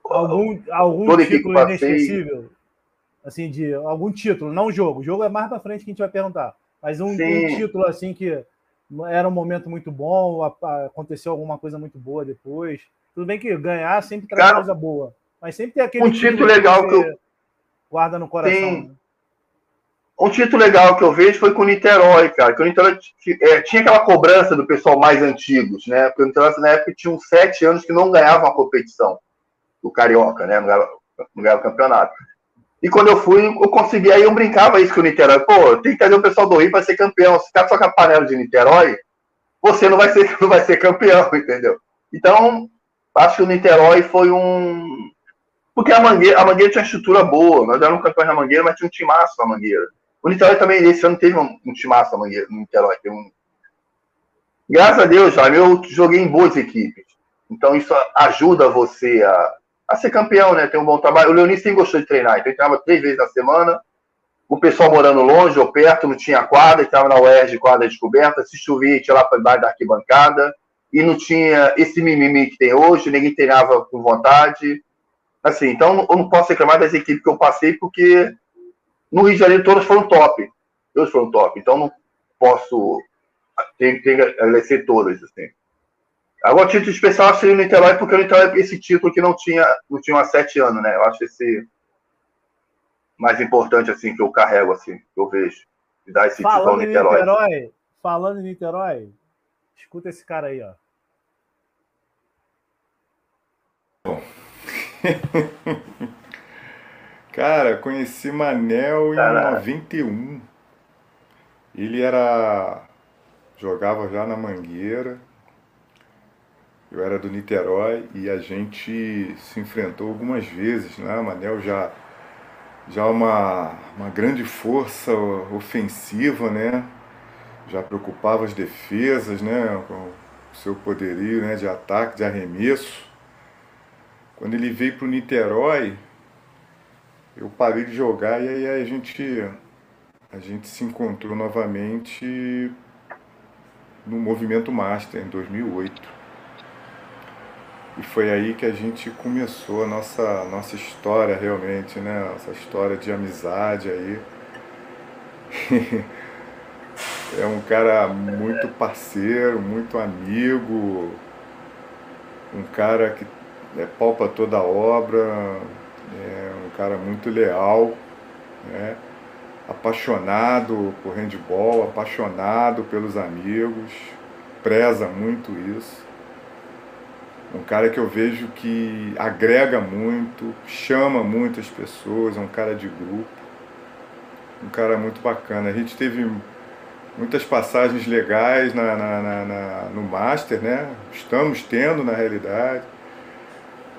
Algum, algum título inesquecível? assim, de algum título, não jogo. O jogo é mais para frente que a gente vai perguntar. Mas um, um, título assim que era um momento muito bom, aconteceu alguma coisa muito boa depois. Tudo bem que ganhar sempre traz Cara, coisa boa, mas sempre tem aquele um título legal que, eu guarda no coração. Sim. Né? Um título legal que eu vejo foi com o Niterói, cara. Que o Niterói é, tinha aquela cobrança do pessoal mais antigos, né? Porque o Niterói na época tinha uns sete anos que não ganhava uma competição do Carioca, né? Não ganhava, não ganhava campeonato. E quando eu fui, eu consegui, aí eu brincava isso com o Niterói. Pô, tem que trazer o pessoal do Rio para ser campeão. Se ficar só com a panela de Niterói, você não vai ser, *laughs* não vai ser campeão, *laughs* entendeu? Então, acho que o Niterói foi um. Porque a Mangueira, a Mangueira tinha uma estrutura boa. Nós éramos campeões na Mangueira, mas tinha um timaço na Mangueira. O Niterói também, esse ano, teve um, um timaço na Mangueira, no Niterói. Um... Graças a Deus, eu joguei em boas equipes. Então, isso ajuda você a, a ser campeão, né? Tem um bom trabalho. O Leonis sempre gostou de treinar, então ele treinava três vezes na semana. O pessoal morando longe ou perto, não tinha quadra, estava na UERJ, quadra descoberta. Se chovia, tinha lá para baixo da arquibancada. E não tinha esse mimimi que tem hoje, ninguém treinava com vontade. Assim, então eu não posso reclamar das equipes que eu passei, porque no Rio de Janeiro todas foram top. Todas foram top. Então não posso. Tem que agradecer todas, assim. Agora, o título especial seria o Niterói, porque o Niterói é esse título que não tinha, não tinha há sete anos, né? Eu acho esse mais importante, assim, que eu carrego, assim, que eu vejo. De dar esse falando título ao Niterói. Niterói. Falando em Niterói, escuta esse cara aí, ó. *laughs* cara, conheci Manel em Caralho. 91. Ele era. jogava já na Mangueira eu era do Niterói e a gente se enfrentou algumas vezes, né? Manel já já uma, uma grande força ofensiva, né? Já preocupava as defesas, né? Com o seu poderio né? de ataque, de arremesso. Quando ele veio para o Niterói, eu parei de jogar e aí a gente, a gente se encontrou novamente no Movimento Master em 2008. E foi aí que a gente começou a nossa, nossa história realmente, né? Nossa história de amizade aí. *laughs* é um cara muito parceiro, muito amigo, um cara que é, palpa toda a obra, é um cara muito leal, né? apaixonado por handball, apaixonado pelos amigos, preza muito isso. Um cara que eu vejo que agrega muito, chama muitas pessoas, é um cara de grupo. Um cara muito bacana. A gente teve muitas passagens legais na, na, na, na, no Master, né? Estamos tendo na realidade.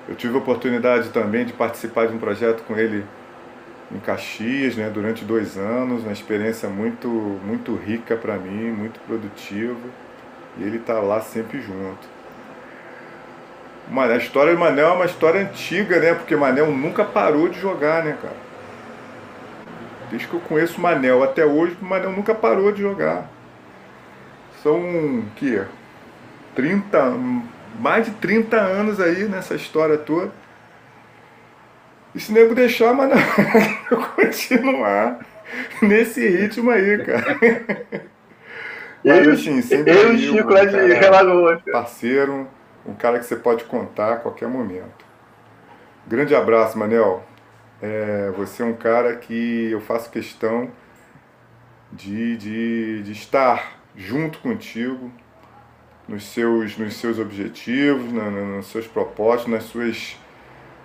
Eu tive a oportunidade também de participar de um projeto com ele em Caxias, né? Durante dois anos, uma experiência muito, muito rica para mim, muito produtiva. E ele está lá sempre junto. A história do Manel é uma história antiga, né? Porque Manel nunca parou de jogar, né, cara? Desde que eu conheço o Manel até hoje, o Manel nunca parou de jogar. São que 30, mais de 30 anos aí nessa história toda. E se nego deixar, Manel, *laughs* eu continuar nesse ritmo aí, cara. Mas assim, sempre eu e Chico lá de Relagoas. Parceiro um cara que você pode contar a qualquer momento. Grande abraço, Manel. É, você é um cara que eu faço questão de, de, de estar junto contigo nos seus, nos seus objetivos, na, na, nos seus propósitos, nas suas,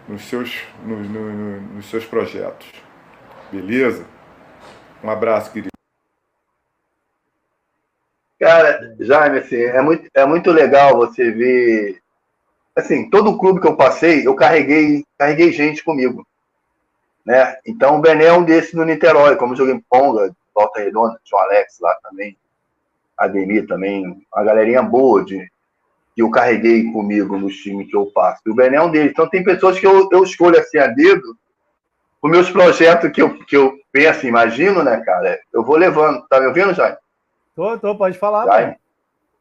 nos, seus, no, no, nos seus projetos. Beleza? Um abraço, querido. Cara, Jaime, assim, é muito, é muito legal você ver. Assim, todo clube que eu passei, eu carreguei, carreguei gente comigo. Né? Então, o Bené é um desses no Niterói, como eu joguei em Ponga, Volta Redonda, tinha o Alex lá também, Ademir também, a galerinha boa de, que eu carreguei comigo nos times que eu passo. O Bené é um deles. Então, tem pessoas que eu, eu escolho assim a dedo, os meus projetos que eu, que eu penso, imagino, né, cara? Eu vou levando. Tá me ouvindo, Jaime? Tô, tô, pode falar. Jaime?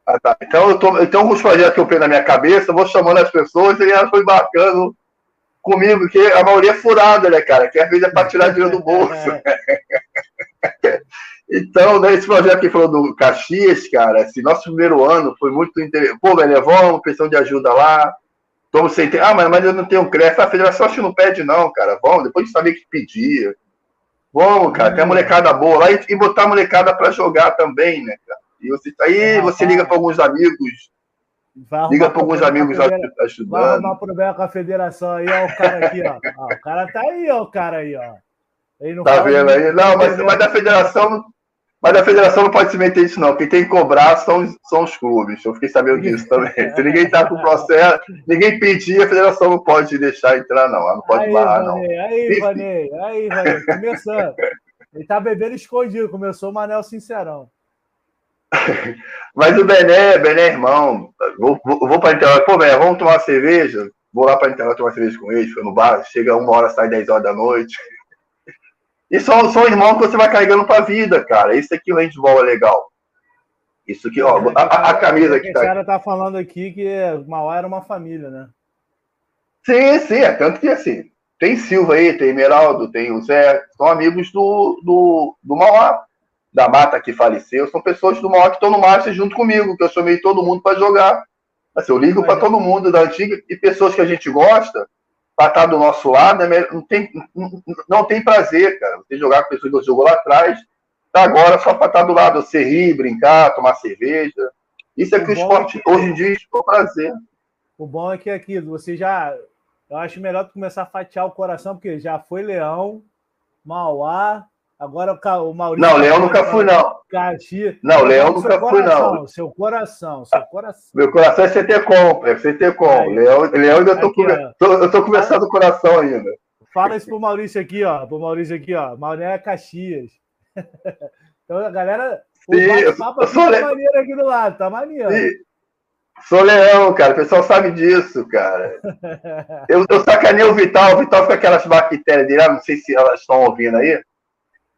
Ah, tá. Então, eu tô, então, alguns projetos que eu penso na minha cabeça, eu vou chamando as pessoas e elas vão embarcando comigo, porque a maioria é furada, né, cara? Que às vezes é para tirar dinheiro do *laughs* bolso. *laughs* então, né, esse projeto que falou do Caxias, cara, esse nosso primeiro ano foi muito interessante. Pô, velho, vamos, questão de ajuda lá. Estamos sem ter. Ah, mas, mas eu não tenho crédito. A federação acho que não pede, não, cara. Vamos, depois de saber que pedia. Vamos, cara, tem a molecada boa lá e, e botar a molecada para jogar também, né, cara? E você, aí é, você liga para alguns amigos, liga para alguns amigos ajudando. Vai arrumar problema com a federação aí, ó, o cara aqui, ó. ó. O cara tá aí, ó, o cara aí, ó. tá vendo aí? Não, mas, mas da federação mas a federação não pode se meter nisso, não. Quem tem que cobrar são, são os clubes. Eu fiquei sabendo disso também. *laughs* Se ninguém está com processo, ninguém pedir, a federação não pode deixar entrar, não. Ela não pode aí, barrar, não. Aí, Vanei, aí, Vanei, começando. Ele tá bebendo escondido, começou o Manel Sincerão. *laughs* Mas o Bené, Bené é irmão. Vou, vou, vou para internet. Pô, Bené, vamos tomar uma cerveja? Vou lá para internet tomar cerveja com ele, foi no bar, chega uma hora, sai 10 horas da noite. E são, são irmãos que você vai carregando para a vida, cara. Isso aqui o handball é legal. Isso aqui, ó, a, a, a camisa que tá. O cara tá falando aqui que Mauá era uma família, né? Sim, sim, é tanto que assim, tem Silva aí, tem Emeraldo, tem o Zé, são amigos do, do, do Mauá, da Mata que faleceu, são pessoas do Mauá que estão no Master junto comigo, que eu chamei todo mundo para jogar. Assim, eu ligo para todo mundo da antiga e pessoas que a gente gosta, para estar do nosso lado, é não, tem, não tem prazer, cara. Você jogar com pessoas que você jogou lá atrás, tá agora só para estar do lado, você rir, brincar, tomar cerveja. Isso é que o esporte é que... hoje em dia é prazer. O bom é que é aquilo, você já. Eu acho melhor começar a fatiar o coração, porque já foi Leão, Mauá, Agora o Maurício. Não, Leão nunca fui, não. Caxias. Não, Leão nunca fui, não. Seu coração, seu coração. Meu coração é CT-Com, é CT-Com. Leão, Leão ainda tô, aqui, tô, eu tô começando o coração ainda. Fala isso pro Maurício aqui, ó. Pro Maurício aqui, ó. Maurício é Caxias. *laughs* então, a galera. O bate-papo tá le... maneiro aqui do lado, tá maneiro. Sim. Sou leão, cara. O pessoal sabe disso, cara. *laughs* Eu, eu sacanei o Vital. O Vital fica aquelas bactérias dele. Ah, não sei se elas estão ouvindo aí.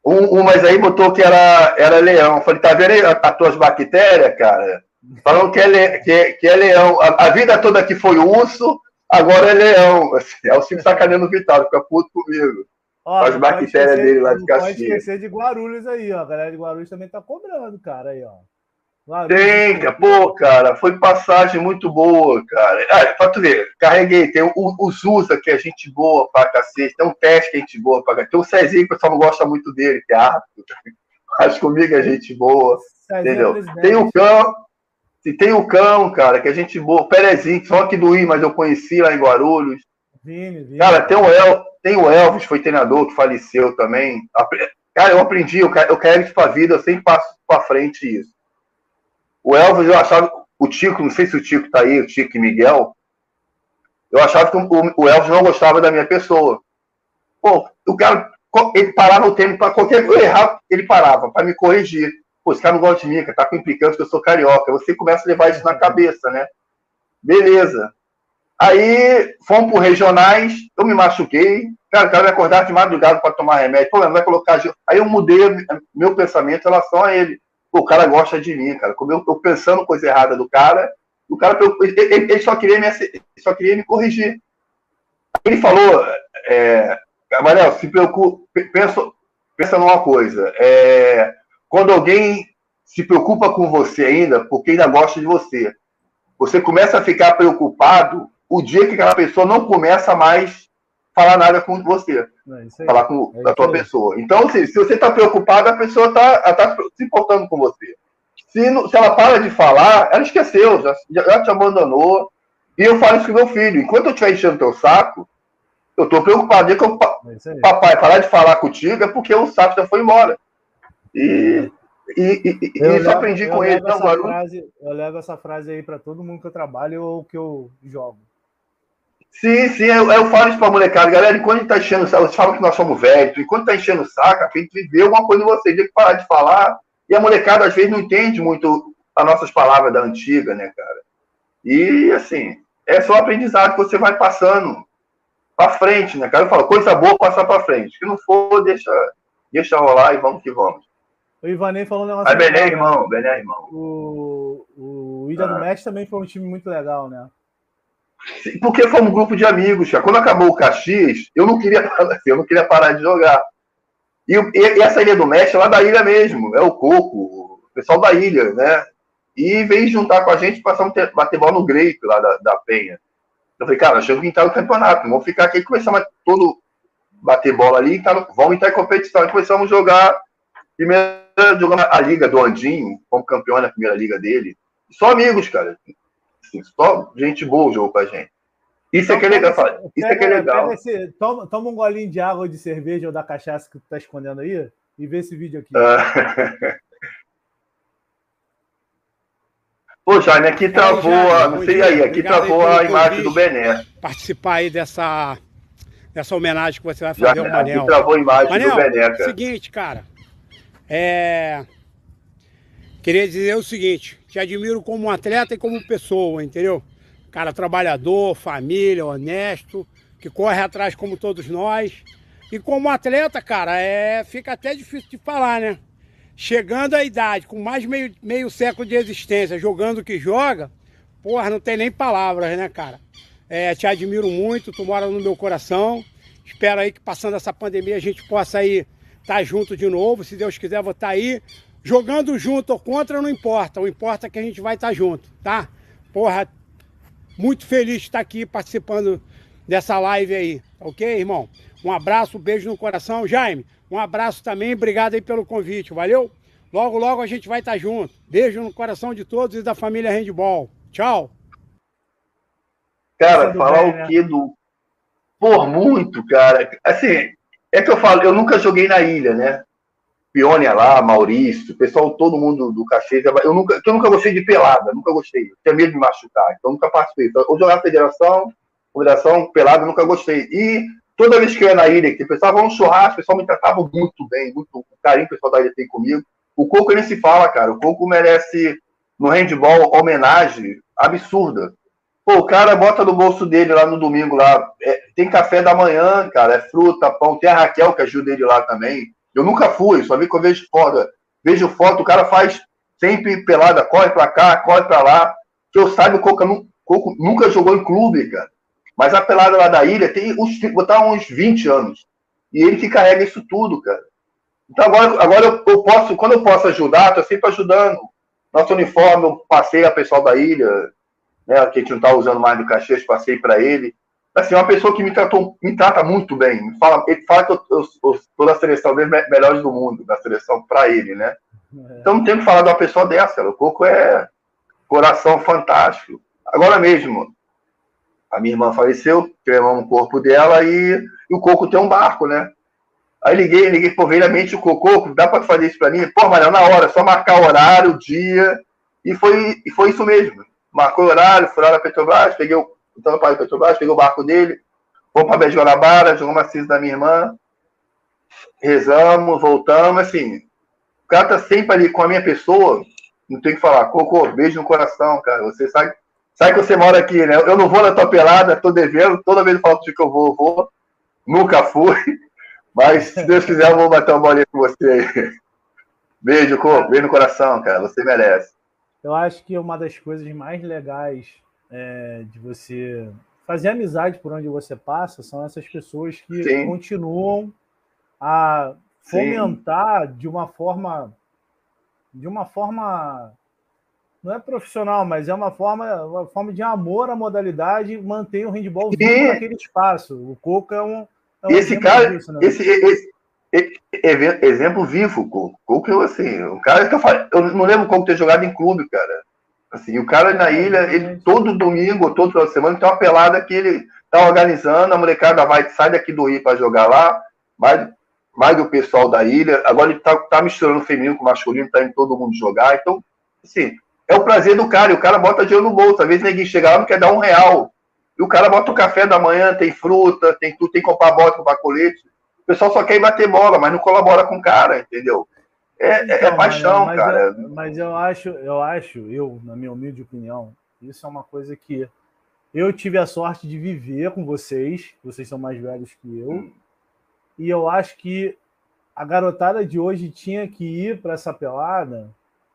Um, mas aí botou que era, era leão. Eu falei, tá vendo aí as tuas bactérias, cara? Falando que é, le, que, que é leão. A, a, vida toda que foi urso, agora é leão. *laughs* Assim, é o Chico sacaneando o Vital, fica puto comigo. Ó, as bactérias dele lá de Caxias. Não pode esquecer de Guarulhos aí, ó. A galera de Guarulhos também tá cobrando, cara, aí, ó. Tem, pô, cara, foi passagem muito boa, cara. Ah, pra tu ver, carreguei. Tem o, o Zusa, que é gente boa pra cacete. Tem um teste que é gente boa pra cacete. Tem o Cezinho, que o pessoal não gosta muito dele, que é árbitro. *laughs* Mas comigo é gente boa. Cezinho entendeu? É tem o cão. E tem o cão, cara, que é gente boa. Perezinho, só que do I, mas eu conheci lá em Guarulhos. Vini, Vini. Cara, tem o, El, tem o Elvis, foi treinador, que faleceu também. Cara, eu aprendi, eu quero isso pra vida, eu sempre passo pra frente isso. O Elvis, eu achava. O Tico, não sei se o Tico tá aí, o Tico e Miguel. Eu achava que o, o Elvis não gostava da minha pessoa. Pô, o cara, ele parava o tempo para qualquer coisa errar, ele parava para me corrigir. Pô, esse cara não gosta de mim, tá com implicância que eu sou carioca. Você começa a levar isso na cabeça, né? Beleza. Aí fomos pro regionais, eu me machuquei. Cara, o cara vai acordar de madrugada para tomar remédio. Pô, não vai colocar. Aí eu mudei meu pensamento em relação a ele o cara gosta de mim, cara. Como eu tô pensando coisa errada do cara, o cara ele, só queria me só queria me corrigir. Ele falou, é, Manel, se preocupa, pensa, pensa numa coisa. É, quando alguém se preocupa com você ainda, porque ainda gosta de você, você começa a ficar preocupado o dia que aquela pessoa não começa mais falar nada com você, é falar com é a tua pessoa. Então, se, se você está preocupado, a pessoa está tá se importando com você. Se, se ela para de falar, ela esqueceu, já, já te abandonou. E eu falo isso com meu filho. Enquanto eu estiver enchendo teu saco, eu estou preocupado. que o papai parar de falar contigo é porque o saco já foi embora. E, e, e, e isso aprendi com ele. Então, agora... frase, eu levo essa frase aí para todo mundo que eu trabalho ou que eu jogo. Sim, sim, eu, eu falo isso pra molecada, galera, enquanto a gente tá enchendo o saco, vocês falam que nós somos velhos, enquanto tá enchendo o saco, a gente viveu alguma coisa em vocês, tem que parar de falar, e a molecada às vezes não entende muito as nossas palavras da antiga, né, cara? E, assim, é só aprendizado que você vai passando para frente, né, cara? Eu falo, coisa boa, passar para frente. Se não for, deixa, deixa rolar e vamos que vamos. O Ivanei falou um negócio. Mas Bené, irmão, Bené, irmão. O, o Ilha ah. do Mestre também foi um time muito legal, né? Porque fomos um grupo de amigos, cara. Quando acabou o Caxias, eu não queria, *laughs* eu não queria parar de jogar. E, e essa ilha do Mestre é lá da ilha mesmo, é o Coco, o pessoal da ilha, né? E veio juntar com a gente passar um bater bola no Grape lá da, da Penha. Eu falei, cara, temos que entrar no campeonato, vamos ficar aqui. Começamos a todo bater bola ali, tá, vamos entrar em competição. E começamos a jogar, primeiro jogando a liga do Andinho, como campeão na primeira liga dele. Só amigos, cara. Assim, só gente boa jogou com a gente. Isso então, é que é legal. Esse, isso pega, é que é legal. Esse, toma, toma, um golinho de água ou de cerveja ou da cachaça que tu tá escondendo aí e vê esse vídeo aqui. Ah. *laughs* Pô, Jaime, aqui travou, Jaime, não sei dia. aí, aqui Obrigado travou aí a imagem do Bené. Participar aí dessa, dessa homenagem que você vai fazer Já, ao Manel. Aqui travou a imagem Manel, do Bené, cara. seguinte, cara, é... Queria dizer o seguinte, te admiro como atleta e como pessoa, entendeu? Cara trabalhador, família, honesto, que corre atrás como todos nós. E como atleta, cara, é... fica até difícil de falar, né? Chegando à idade, com mais meio, meio século de existência, jogando o que joga, porra, não tem nem palavras, né, cara? É, te admiro muito, tu mora no meu coração. Espero aí que passando essa pandemia a gente possa aí estar tá junto de novo. Se Deus quiser, vou estar tá aí Jogando junto ou contra não importa, o importa é que a gente vai estar junto, tá? Porra, muito feliz de estar aqui participando dessa live aí, ok, irmão? Um abraço, um beijo no coração. Jaime, um abraço também, obrigado aí pelo convite, valeu? Logo, logo a gente vai estar junto. Beijo no coração de todos e da família Handball. Tchau. Cara, falar bem, o né? que do. Por muito, cara. Assim, é que eu falo, eu nunca joguei na ilha, né? Piônia lá, Maurício, pessoal, todo mundo do Caxias. Eu nunca, eu nunca gostei de pelada, nunca gostei. Eu tinha medo de machucar, então nunca participei. Então, eu jogava federação, federação, pelada, nunca gostei. E toda vez que eu ia na ilha, que o pessoal um churrasco, o pessoal me tratava muito bem, muito carinho que o pessoal da ilha tem comigo. O Coco nem se fala, cara. O Coco merece, no handball, homenagem absurda. Pô, o cara bota no bolso dele lá no domingo lá. É, tem café da manhã, cara. É fruta, pão. Tem a Raquel que ajuda ele lá também. Eu nunca fui, só vi que eu vejo foto. Vejo foto, o cara faz sempre pelada, corre pra cá, corre pra lá. Que eu saiba, o Coco nunca jogou em clube, cara. Mas a pelada lá da ilha tem uns, botar uns 20 anos. E ele que carrega isso tudo, cara. Então agora, agora eu, eu posso, quando eu posso ajudar, tô sempre ajudando. Nosso uniforme, eu passei a pessoal da ilha, né, que a gente não tá usando mais do Caxias, passei para ele assim, uma pessoa que me tratou, me trata muito bem. Me fala, ele fala que eu, eu, eu sou da seleção dos melhores do mundo, da seleção para ele, né? É. Então não tenho que falar de uma pessoa dessa. O Coco é coração fantástico. Agora mesmo, a minha irmã faleceu, cremamos o corpo dela e, e, o Coco tem um barco, né? Aí liguei, liguei porveiramente o Coco, dá para fazer isso para mim? Pô, Manuel, na hora, só marcar o horário, o dia, e foi, e foi isso mesmo. Marcou o horário, fui lá na Petrobras, peguei o então, o pai Petrobras, peguei o barco dele, vamos para Beijo Guanabara, jogamos a cinza da minha irmã, rezamos, voltamos, assim, o cara tá sempre ali com a minha pessoa, não tem que falar, Cocô, beijo no coração, cara, você sabe, sabe que você mora aqui, né? Eu não vou na tua pelada, tô devendo, toda vez eu falo que eu vou, eu vou, nunca fui, *laughs* mas se Deus quiser eu vou bater uma bolinha com você aí. Beijo, Cocô, beijo no coração, cara, você merece. Eu acho que uma das coisas mais legais é, de você fazer amizade por onde você passa são essas pessoas que Sim. continuam a fomentar Sim. de uma forma de uma forma não é profissional, mas é uma forma, uma forma de amor à modalidade manter o handball vivo naquele espaço. O Coco é um. É um esse cara, disso, né? esse, esse, esse, exemplo vivo, o Coco, eu, assim, o cara que eu falei, eu não lembro como ter jogado em clube, cara. Assim, o cara na ilha, ele todo domingo, todo final de semana, tem uma pelada que ele tá organizando, a molecada vai, sai daqui do Rio para jogar lá, mais, mais do pessoal da ilha. Agora ele tá, tá misturando feminino com masculino, tá indo todo mundo jogar. Então, assim, é o prazer do cara, e o cara bota dinheiro no bolso. Às vezes ninguém chega lá não quer dar um real. E o cara bota o café da manhã, tem fruta, tem tudo, tem que comprar bota, comprar colete. O pessoal só quer ir bater bola, mas não colabora com o cara, entendeu? É, é, é então, é paixão, mas, cara. Eu, mas eu acho, eu acho, eu, na minha humilde opinião, isso é uma coisa que eu tive a sorte de viver com vocês, vocês são mais velhos que eu, hum. e eu acho que a garotada de hoje tinha que ir para essa pelada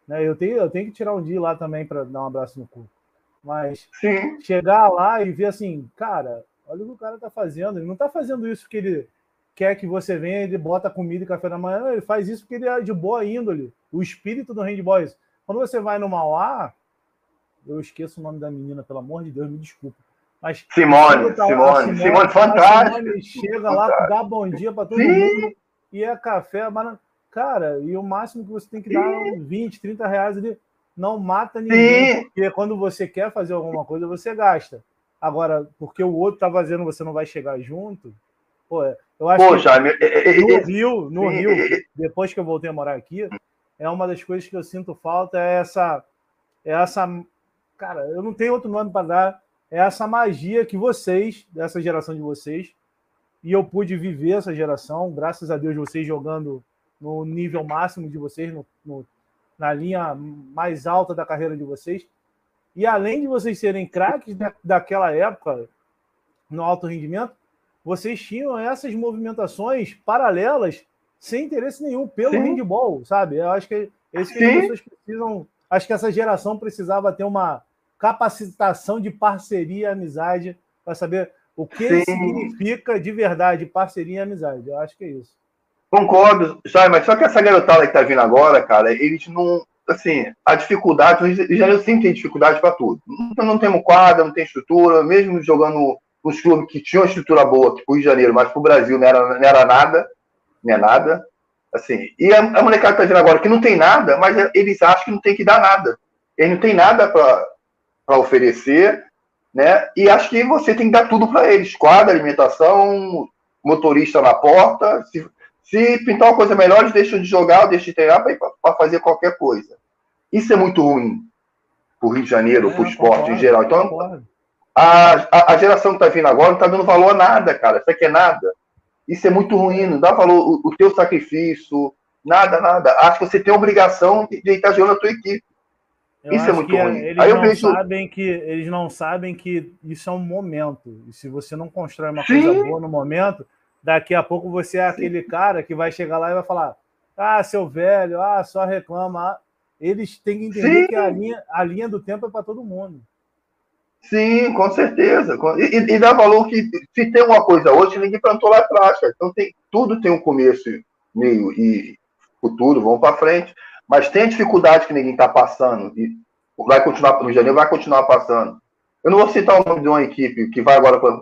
né? Eu, tenho, eu tenho que tirar um dia lá também para dar um abraço no cu. Mas Sim. chegar lá e ver assim, cara, olha o que o cara tá fazendo. Ele não tá fazendo isso porque ele quer que você venha, ele bota comida e café da manhã. Ele faz isso porque ele é de boa índole. O espírito do handball. É Quando você vai no Mauá, eu esqueço o nome da menina, pelo amor de Deus, me desculpa. Mas Simone, tá Simone, Simone, Simone, fantástico. chega lá, dá bom dia para todo Sim. mundo e é café, mas Cara, e o máximo que você tem que dar Sim. 20, 30 reais ali. Não mata ninguém, Sim. porque quando você quer fazer alguma coisa, você gasta. Agora, porque o outro tá fazendo, você não vai chegar junto. Pô, eu acho que no Rio, no Rio, depois que eu voltei a morar aqui, é uma das coisas que eu sinto falta é essa é essa cara, eu não tenho outro nome para dar, é essa magia que vocês, dessa geração de vocês, e eu pude viver essa geração, graças a Deus vocês jogando no nível máximo de vocês, no, no, na linha mais alta da carreira de vocês. E além de vocês serem craques da, daquela época no alto rendimento, vocês tinham essas movimentações paralelas sem interesse nenhum pelo Sim. handball, sabe? Eu acho que é isso que as pessoas precisam. Acho que essa geração precisava ter uma capacitação de parceria e amizade para saber o que Sim. significa de verdade parceria e amizade. Eu acho que é isso. Concordo, Jair, mas só que essa garotada que tá vindo agora, cara, eles não. Assim, a dificuldade, o sempre tem dificuldade para tudo. Não, não temos quadra, não tem estrutura, mesmo jogando os clubes que tinham estrutura boa, tipo o Rio de Janeiro, mas pro Brasil não era, não era nada, não é nada. Assim, e a, a molecada que tá vindo agora que não tem nada, mas eles acham que não tem que dar nada. Eles não tem nada para oferecer, né? E acho que você tem que dar tudo para eles: quadra, alimentação, motorista na porta. Se, se pintar uma coisa melhor, eles deixam de jogar deixam de treinar para fazer qualquer coisa. Isso é muito ruim para o Rio de Janeiro, é, para o esporte concordo, em geral. Então, a, a, a, geração que está vindo agora não está dando valor a nada, cara. Isso aqui é nada. Isso é muito ruim, não dá valor o, o teu sacrifício, nada, nada. Acho que você tem a obrigação de, de estar jogando a tua equipe. Eu isso é muito ruim. Eles, Aí não vejo... sabem que, eles não sabem que isso é um momento. E se você não constrói uma Sim. coisa boa no momento, daqui a pouco você é aquele cara que vai chegar lá e vai falar: ah, seu velho, ah, só reclama. Eles têm que entender Sim. que a linha, a linha do tempo é para todo mundo. Sim, com certeza. E, e, dá valor que se tem uma coisa hoje, ninguém plantou lá atrás, cara. Então tem, tudo tem um começo, meio e futuro, vamos para frente. Mas tem dificuldade que ninguém está passando e vai continuar no janeiro, vai continuar passando. Eu não vou citar o nome de uma equipe que vai agora para.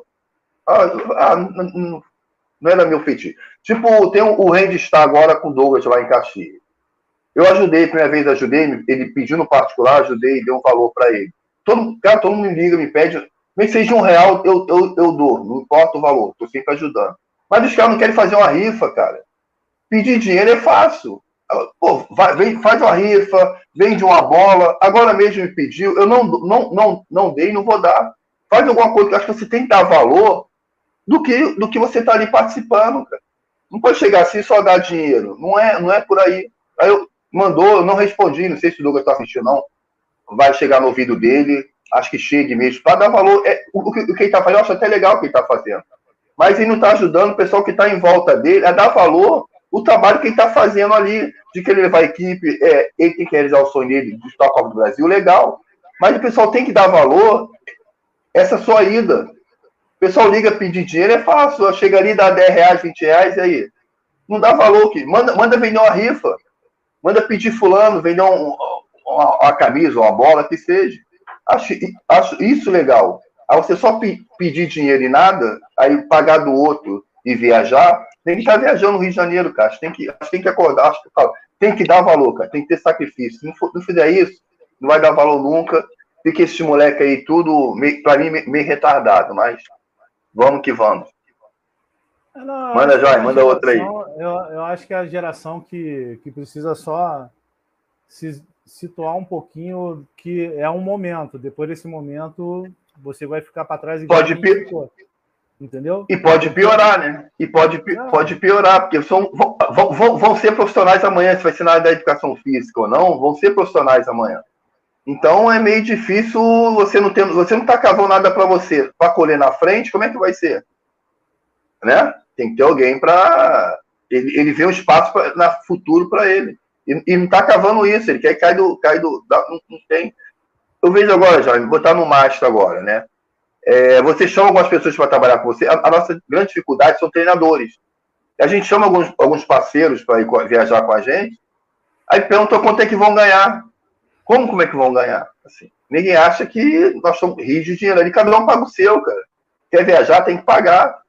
Ah, ah, não era meu feitiço. Tipo, tem o, Randy está agora com o Douglas lá em Caxias. Eu ajudei, primeira vez ajudei, ele pediu no particular, ajudei, dei um valor para ele. Todo, cara, todo mundo me liga, me pede, nem seja um real, eu, eu, eu dou, não importa o valor, tô sempre ajudando. Mas os caras não querem fazer uma rifa, cara. Pedir dinheiro é fácil. Pô, vai, vem, faz uma rifa, vende uma bola. Agora mesmo me pediu, eu não, não, não, não dei, não vou dar. Faz alguma coisa que acho que você tem que dar valor do que, do que você está ali participando, cara. Não pode chegar assim só dar dinheiro. Não é, não é por aí. Aí eu mandou, eu não respondi, não sei se o Douglas está assistindo, não. Vai chegar no ouvido dele, acho que chegue mesmo, para dar valor. É, o, o, que ele está fazendo, eu acho até legal o que ele está fazendo. Mas ele não está ajudando o pessoal que está em volta dele a dar valor o trabalho que ele está fazendo ali, de que ele levar a equipe, é, ele tem que realizar o sonho dele de estar do Brasil, legal. Mas o pessoal tem que dar valor essa sua ida pessoal liga pedir dinheiro, é fácil. Chega ali, dá 10 reais, 20 reais, e aí? Não dá valor. Que, manda, manda vender uma rifa. Manda pedir fulano, vender um, uma, uma camisa, uma bola, que seja. Acho, acho isso legal. Aí você só pe pedir dinheiro e nada, aí pagar do outro e viajar, tem que estar viajando no Rio de Janeiro, cara. Acho que tem que, tem que acordar, acho que, tem que dar valor, cara. Tem que ter sacrifício. Se não, for, não fizer isso, não vai dar valor nunca. Fica esse moleque aí tudo, para mim, meio retardado, mas vamos que vamos. Não, manda, Joy, manda geração, outra aí. Eu, eu acho que é a geração que, que precisa só se situar um pouquinho que é um momento. Depois desse momento, você vai ficar para trás. Pode piorar. Entendeu? E pode piorar, né? E pode, ah. pode piorar, porque são, vão, vão, vão ser profissionais amanhã, se vai ser na área da educação física ou não, vão ser profissionais amanhã. Então é meio difícil você não ter, você não tá cavando nada para você, para colher na frente, como é que vai ser? Né? Tem que ter alguém para ele, ele vê um espaço pra, na futuro para ele. E, e, não tá cavando isso, ele quer cair do. Cair do da, não, não, tem. Eu vejo agora, vou botar no master agora, né? É, você chama algumas pessoas para trabalhar com você. A, a, nossa grande dificuldade são treinadores. A gente chama alguns, alguns parceiros para viajar com a gente, aí pergunta quanto é que vão ganhar. Como, como é que vão ganhar? Assim, ninguém acha que nós somos rios de dinheiro ali, cada um paga o seu, cara. Quer viajar, tem que pagar.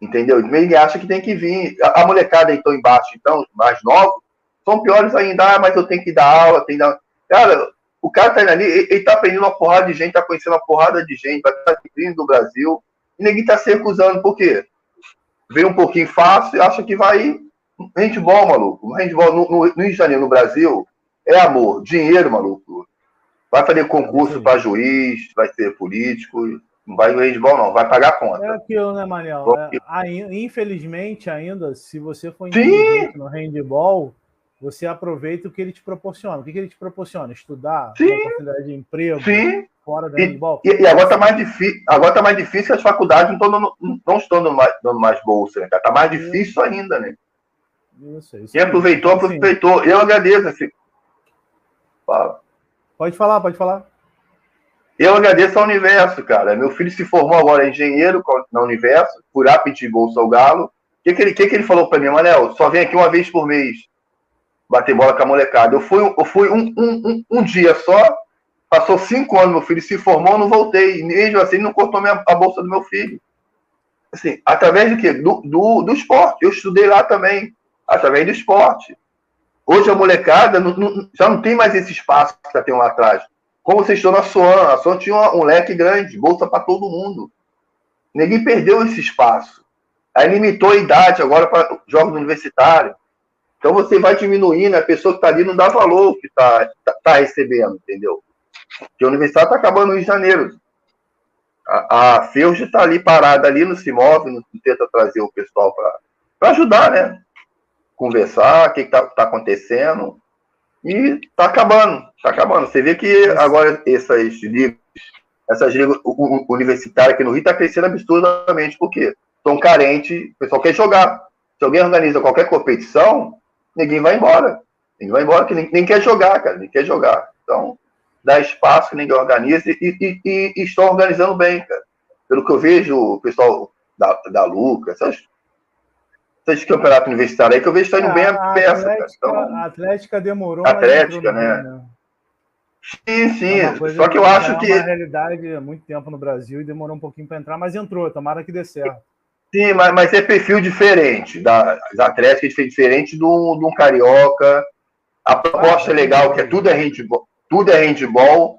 Entendeu? Ninguém acha que tem que vir. A, a molecada então embaixo, então, mais novos, são piores ainda, ah, mas eu tenho que dar aula, tem que dar. Cara, o cara tá indo ali, ele, ele tá aprendendo uma porrada de gente, tá conhecendo uma porrada de gente, vai estar vindo do Brasil, e ninguém tá se recusando, por quê? Vem um pouquinho fácil e acha que vai. Handball, maluco. Handball no, no, no Rio de Janeiro, no Brasil, é amor, dinheiro, maluco. Vai fazer concurso para juiz, vai ser político, não vai no handball, não, vai pagar a conta. É aquilo, né, Manel? É, infelizmente, ainda, se você for no handball, você aproveita o que ele te proporciona. O que, que ele te proporciona? Estudar, Sim. oportunidade de emprego, Sim. fora do handball. E, e, agora está mais difícil, agora tá mais difícil as faculdades não estão dando, não estão dando mais, dando mais bolsa, né? Tá mais difícil ainda, né? Isso, isso Quem aproveitou, aproveitou. Eu agradeço. Assim. Fala. Pode falar, pode falar. Eu agradeço ao universo, cara. Meu filho se formou agora engenheiro na Universo, por apetite bolsa ao galo. O que, que, ele, que, que ele falou para mim, Manel? Só vem aqui uma vez por mês bater bola com a molecada. Eu fui, eu fui um, um, um, um dia só, passou cinco anos, meu filho se formou, não voltei. E mesmo assim, não cortou minha, a bolsa do meu filho. Assim, através do quê? Do, do, do esporte. Eu estudei lá também, através do esporte. Hoje a molecada não, não, já não tem mais esse espaço que já tem lá atrás. Como vocês estão na Soan, a Soan tinha um leque grande, bolsa para todo mundo. Ninguém perdeu esse espaço. Aí limitou a idade agora para jogos universitários. Então você vai diminuindo, a pessoa que está ali não dá valor que está tá, tá recebendo, entendeu? Porque a universidade está acabando em janeiro. A, a está ali parada ali, não se move, não tenta trazer o pessoal para ajudar, né? Conversar, o que está tá acontecendo. E está acabando, está acabando. Você vê que agora essas ligas, essas ligas universitárias aqui no Rio está crescendo absurdamente, porque estão carentes, o pessoal quer jogar. Se alguém organiza qualquer competição, ninguém vai embora. Ninguém vai embora, que nem, quer jogar, cara, nem quer jogar. Então, dá espaço que ninguém organiza e, e, e, e estão organizando bem, cara. Pelo que eu vejo, o pessoal da, da Luca, essas, esses campeonatos universitários aí que eu vejo estão indo bem a, peça. Atlética, então, a Atlética demorou. Atlética, né? né? Sim, sim. É Só que eu acho que. É uma realidade há muito tempo no Brasil e demorou um pouquinho para entrar, mas entrou. Tomara que dê certo. Sim, mas, mas é perfil diferente. Das Atléticas é diferente do, do um Carioca. A proposta é legal, que é tudo é handball, tudo é handball,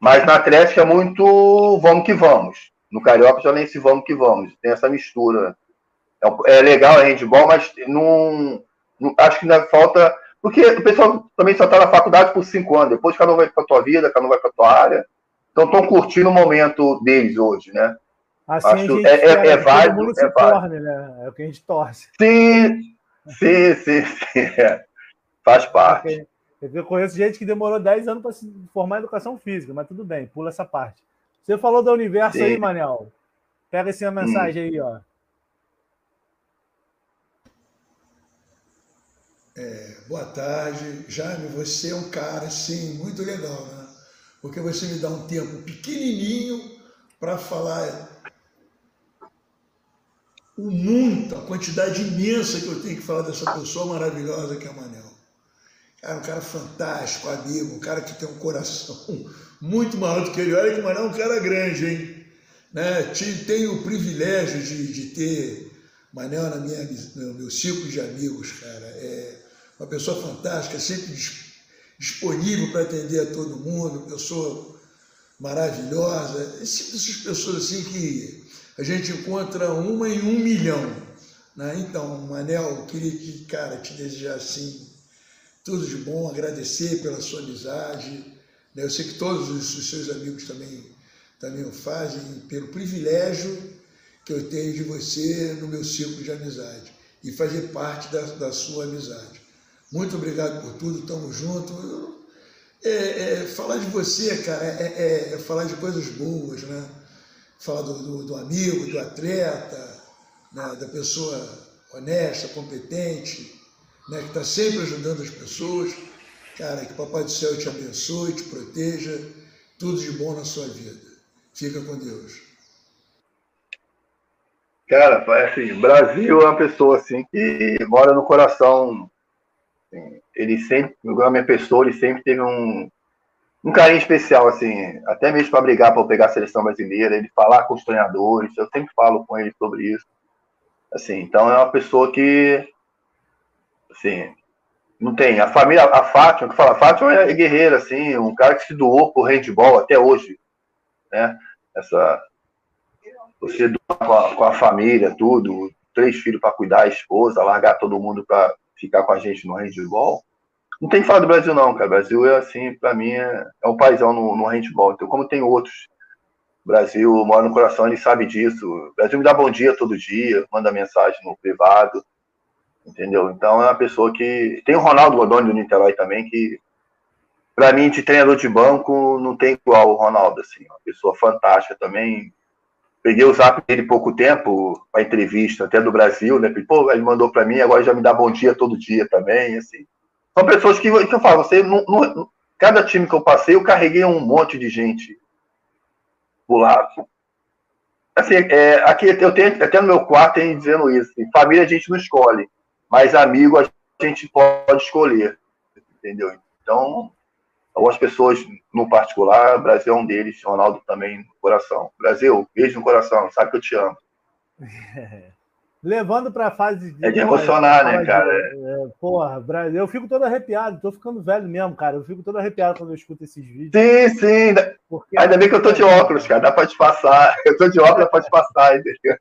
mas na Atlética é muito vamos que vamos. No Carioca já nem se vamos que vamos. Tem essa mistura. É, é legal, é handball, mas não, não, acho que ainda falta. Porque o pessoal também só está na faculdade por cinco anos. Depois cada um vai para a tua vida, cada um vai para a tua área. Então estão curtindo o momento deles hoje, né? Assim Acho, a gente é, é, é válido, é válido. né? É o que a gente torce. Sim, sim, sim, sim. É. Faz parte. Eu conheço gente que demorou 10 anos para se formar em educação física, mas tudo bem, pula essa parte. Você falou do universo sim. aí, Manel. Pega essa mensagem hum. aí, ó. É, boa tarde. Jaime, você é um cara, sim, muito legal, né? Porque você me dá um tempo pequenininho para falar o muito, a quantidade imensa que eu tenho que falar dessa pessoa maravilhosa que é a Manel. Cara, um cara fantástico, amigo, um cara que tem um coração *laughs* muito maior do que ele. Olha que Manel é um cara grande, hein? Né? Tenho o privilégio de, de ter Manel na minha, no meu círculo de amigos, cara. É uma pessoa fantástica, sempre disponível para atender a todo mundo, pessoa maravilhosa. Essas pessoas assim que a gente encontra uma em um milhão. Né? Então, Manel, queria que, cara, te desejar assim tudo de bom, agradecer pela sua amizade. Né? Eu sei que todos os seus amigos também, também o fazem, pelo privilégio que eu tenho de você no meu círculo de amizade e fazer parte da, da sua amizade. Muito obrigado por tudo, estamos juntos. É, é, falar de você, cara, é, é, é, falar de coisas boas, né? Falar do, do, do amigo, do atleta, né? da pessoa honesta, competente, né, que está sempre ajudando as pessoas. Cara, que Papai do Céu te abençoe, te proteja, tudo de bom na sua vida. Fica com Deus. Cara, assim, Brasil é uma pessoa assim que mora no coração. Assim, ele sempre, igual a minha pessoa, ele sempre teve um, um carinho especial, assim, até mesmo para brigar para pegar a seleção brasileira, ele falar com os treinadores, eu sempre falo com ele sobre isso. Assim, então é uma pessoa que Assim, não tem. A família, a Fátima, que fala, a Fátima é guerreira, assim, um cara que se doou pro handball até hoje, né? Essa, você doar com a, com a família, tudo, três filhos para cuidar, a esposa, largar todo mundo para ficar com a gente no handball. Não tem que falar do Brasil, não, cara. O Brasil é assim, para mim, é, é um paizão no, no handball. Então, como tem outros, o Brasil mora no coração, ele sabe disso. O Brasil me dá bom dia todo dia, manda mensagem no privado entendeu? Então é uma pessoa que. Tem o Ronaldo Godoni do Niterói também, que para mim, de treinador de banco, não tem igual o Ronaldo, assim, uma pessoa fantástica também. Peguei o zap dele pouco tempo, para entrevista até do Brasil, né? Pô, ele mandou para mim, agora já me dá bom dia todo dia também, assim. São pessoas que, que eu falo, você, cada time que eu passei, eu carreguei um monte de gente por lá. Assim, é, aqui eu tenho, até no meu quarto tem dizendo isso, assim, família a gente não escolhe mas amigo a gente pode escolher, entendeu? Então, algumas pessoas no particular, Brasil é um deles, Ronaldo também no coração. Brasil, beijo no coração, sabe que eu te amo. *laughs* Levando para a fase de. É de emocionar, né, cara? De, é, porra, Brasil, eu fico todo arrepiado, tô ficando velho mesmo, cara. Eu fico todo arrepiado quando eu escuto esses vídeos. Sim, sim. Porque... Ainda bem que eu tô de óculos, cara, dá para te passar. *laughs* Eu tô de óculos, dá para te passar, entendeu?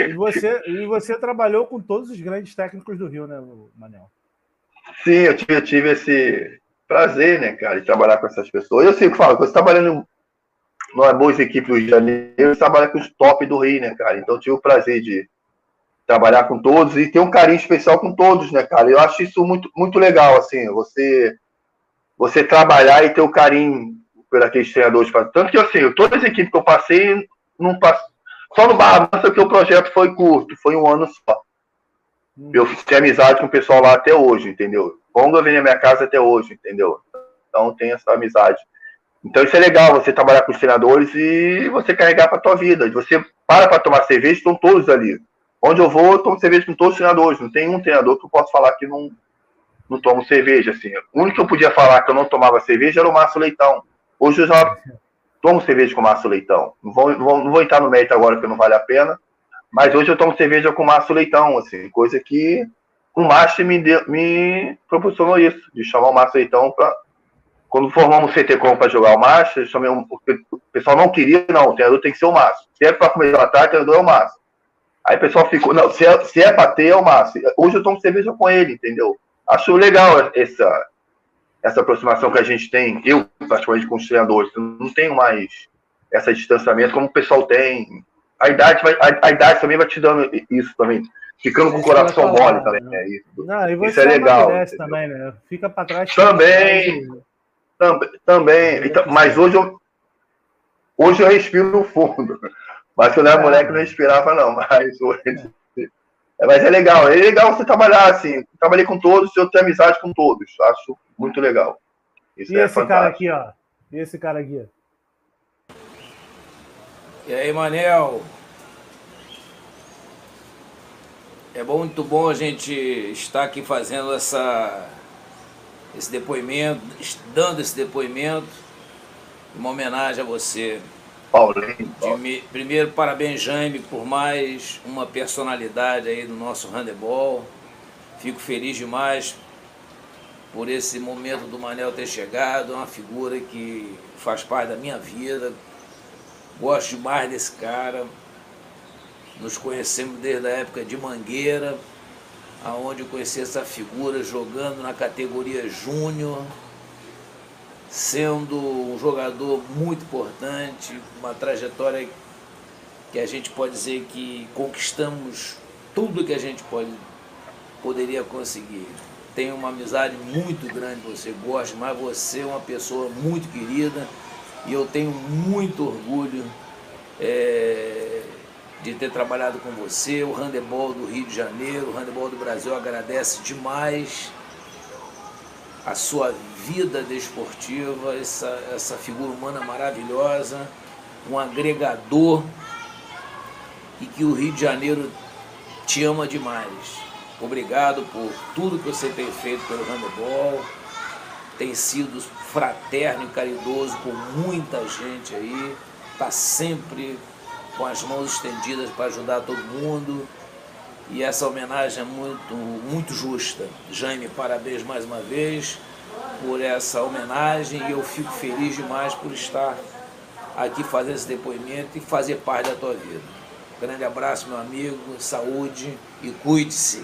E você, e você trabalhou com todos os grandes técnicos do Rio, né, Manel? Sim, eu tive, eu tive esse prazer, né, cara, de trabalhar com essas pessoas. Eu sei que falo, você trabalhando numa boa equipe do Rio de Janeiro, você trabalha com os top do Rio, né, cara? Então eu tive o prazer de trabalhar com todos e ter um carinho especial com todos, né, cara? Eu acho isso muito, muito legal, assim, você você trabalhar e ter o carinho por aqueles treinadores. Tanto que, assim, todas as equipes que eu passei, não passei só no Barra Mansa que o projeto foi curto, foi um ano só. Hum. Eu fiz amizade com o pessoal lá até hoje, entendeu? Bonga vem na minha casa até hoje, entendeu? Então tem essa amizade. Então isso é legal, você trabalhar com os treinadores e você carregar para tua vida. Você para para tomar cerveja, estão todos ali. Onde eu vou, eu tomo cerveja com todos os treinadores. Não tem um treinador que eu posso falar que não, não tomo cerveja. Assim. O único que eu podia falar que eu não tomava cerveja era o Márcio Leitão. Hoje eu já tomo cerveja com Márcio Leitão. Não vou, não vou, não vou entrar no mérito agora porque não vale a pena. Mas hoje eu tomo cerveja com Márcio Leitão, assim, coisa que o Márcio me, me proporcionou isso, de chamar o Márcio Leitão para. Quando formamos o CTCom para jogar o Márcio, o pessoal não queria, não, o treinador tem que ser o Márcio. Se é para comer à tarde, o treinador é o Márcio. Aí o pessoal ficou, não, se é, se é para ter, é o Márcio. Hoje eu tomo cerveja com ele, entendeu? Acho legal essa, essa aproximação que a gente tem, eu, particularmente com os treinadores, não tenho mais esse distanciamento como o pessoal tem. A idade, vai, a, a idade também vai te dando isso também. Ficando com o coração mole também. Né? Isso, não, isso é legal. Também, né? Fica para trás. Também. Também. também. Então, mas hoje eu, hoje eu respiro no fundo. *laughs* Mas quando eu era é. moleque eu não respirava, não. *laughs* Mas hoje. É, mas é legal, é legal você trabalhar assim. Trabalhei com todos, eu tenho amizade com todos. Acho muito legal. Isso e é esse fantástico. cara aqui, ó. E esse cara aqui. E aí, Manel? É muito bom a gente estar aqui fazendo essa, esse depoimento, dando esse depoimento, uma homenagem a você. Paulinho. Primeiro, parabéns, Jaime, por mais uma personalidade aí do nosso handebol. Fico feliz demais por esse momento do Manel ter chegado, é uma figura que faz parte da minha vida. Gosto demais desse cara. Nos conhecemos desde a época de Mangueira, aonde eu conheci essa figura jogando na categoria júnior, sendo um jogador muito importante, uma trajetória que a gente pode dizer que conquistamos tudo que a gente pode, poderia conseguir. Tenho uma amizade muito grande você, gosto, mas você é uma pessoa muito querida e eu tenho muito orgulho é, de ter trabalhado com você. O handebol do Rio de Janeiro, o handebol do Brasil agradece demais a sua vida desportiva, essa, essa figura humana maravilhosa, um agregador e que o Rio de Janeiro te ama demais. Obrigado por tudo que você tem feito pelo handebol. Tem sido fraterno e caridoso com muita gente aí. Está sempre com as mãos estendidas para ajudar todo mundo. E essa homenagem é muito, muito justa. Jaime, parabéns mais uma vez por essa homenagem e eu fico feliz demais por estar aqui fazendo esse depoimento e fazer parte da tua vida. Grande abraço, meu amigo, saúde e cuide-se.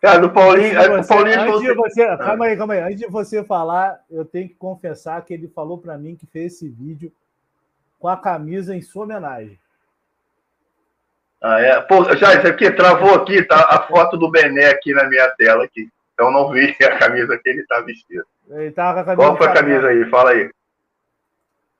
Cara, do Paulinho. Antes de você, Paulinho antes de você, ah. calma aí, calma aí. Antes de você falar, eu tenho que confessar que ele falou para mim que fez esse vídeo com a camisa em sua homenagem. Ah, é? Pô, já, isso aqui travou aqui, tá a foto do Bené aqui na minha tela aqui. Então não vi *laughs* a camisa que ele tá vestido. Ele tava com a camisa. Qual foi a camisa aí? Fala aí.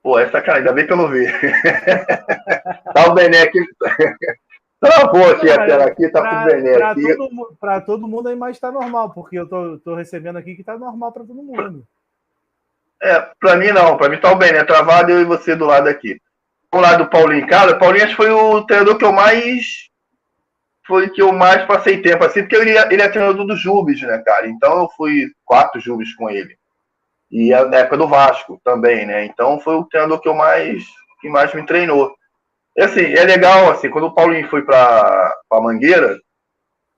Pô, essa cara, ainda bem que eu não vi. *laughs* tá o Bené aqui. *laughs* Travou aqui a tela aqui, tá pra, com o Bené aqui. Para todo mundo a imagem está normal, porque eu tô, tô recebendo aqui que tá normal para todo mundo. É, para mim não, para mim tá o Bené travado eu e você do lado aqui. Do lado do Paulinho, cara, Paulinho acho que foi o treinador que eu mais foi que eu mais passei tempo assim, porque ele, ele é treinador do Jubes, né, cara? Então eu fui quatro Jubes com ele. E na época do Vasco também, né? Então foi o treinador que eu mais que mais me treinou. E assim, é legal, assim, quando o Paulinho foi para a Mangueira,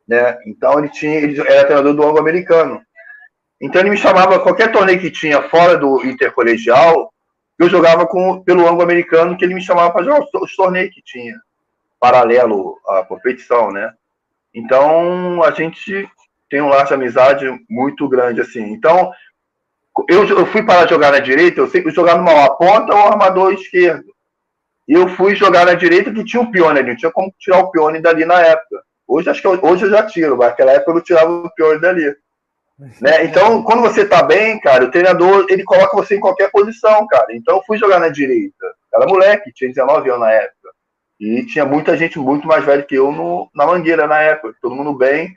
né? Então ele tinha, ele era treinador do anglo-americano. Então ele me chamava qualquer torneio que tinha fora do intercolegial, eu jogava com, pelo anglo-americano, que ele me chamava para jogar os, torneios que tinha, paralelo à competição, né? Então a gente tem um laço de amizade muito grande, assim. Então, eu, eu fui para jogar na direita, eu sempre jogar numa ponta ou armador esquerdo. E eu fui jogar na direita que tinha o Pione ali, não tinha como tirar o Pione dali na época. Hoje acho que eu, hoje eu já tiro, mas naquela época eu tirava o Pione dali. *laughs* Né? Então, quando você tá bem, cara, o treinador ele coloca você em qualquer posição, cara. Então eu fui jogar na direita. Era moleque, tinha 19 anos na época. E tinha muita gente muito mais velha que eu no, na Mangueira na época, todo mundo bem.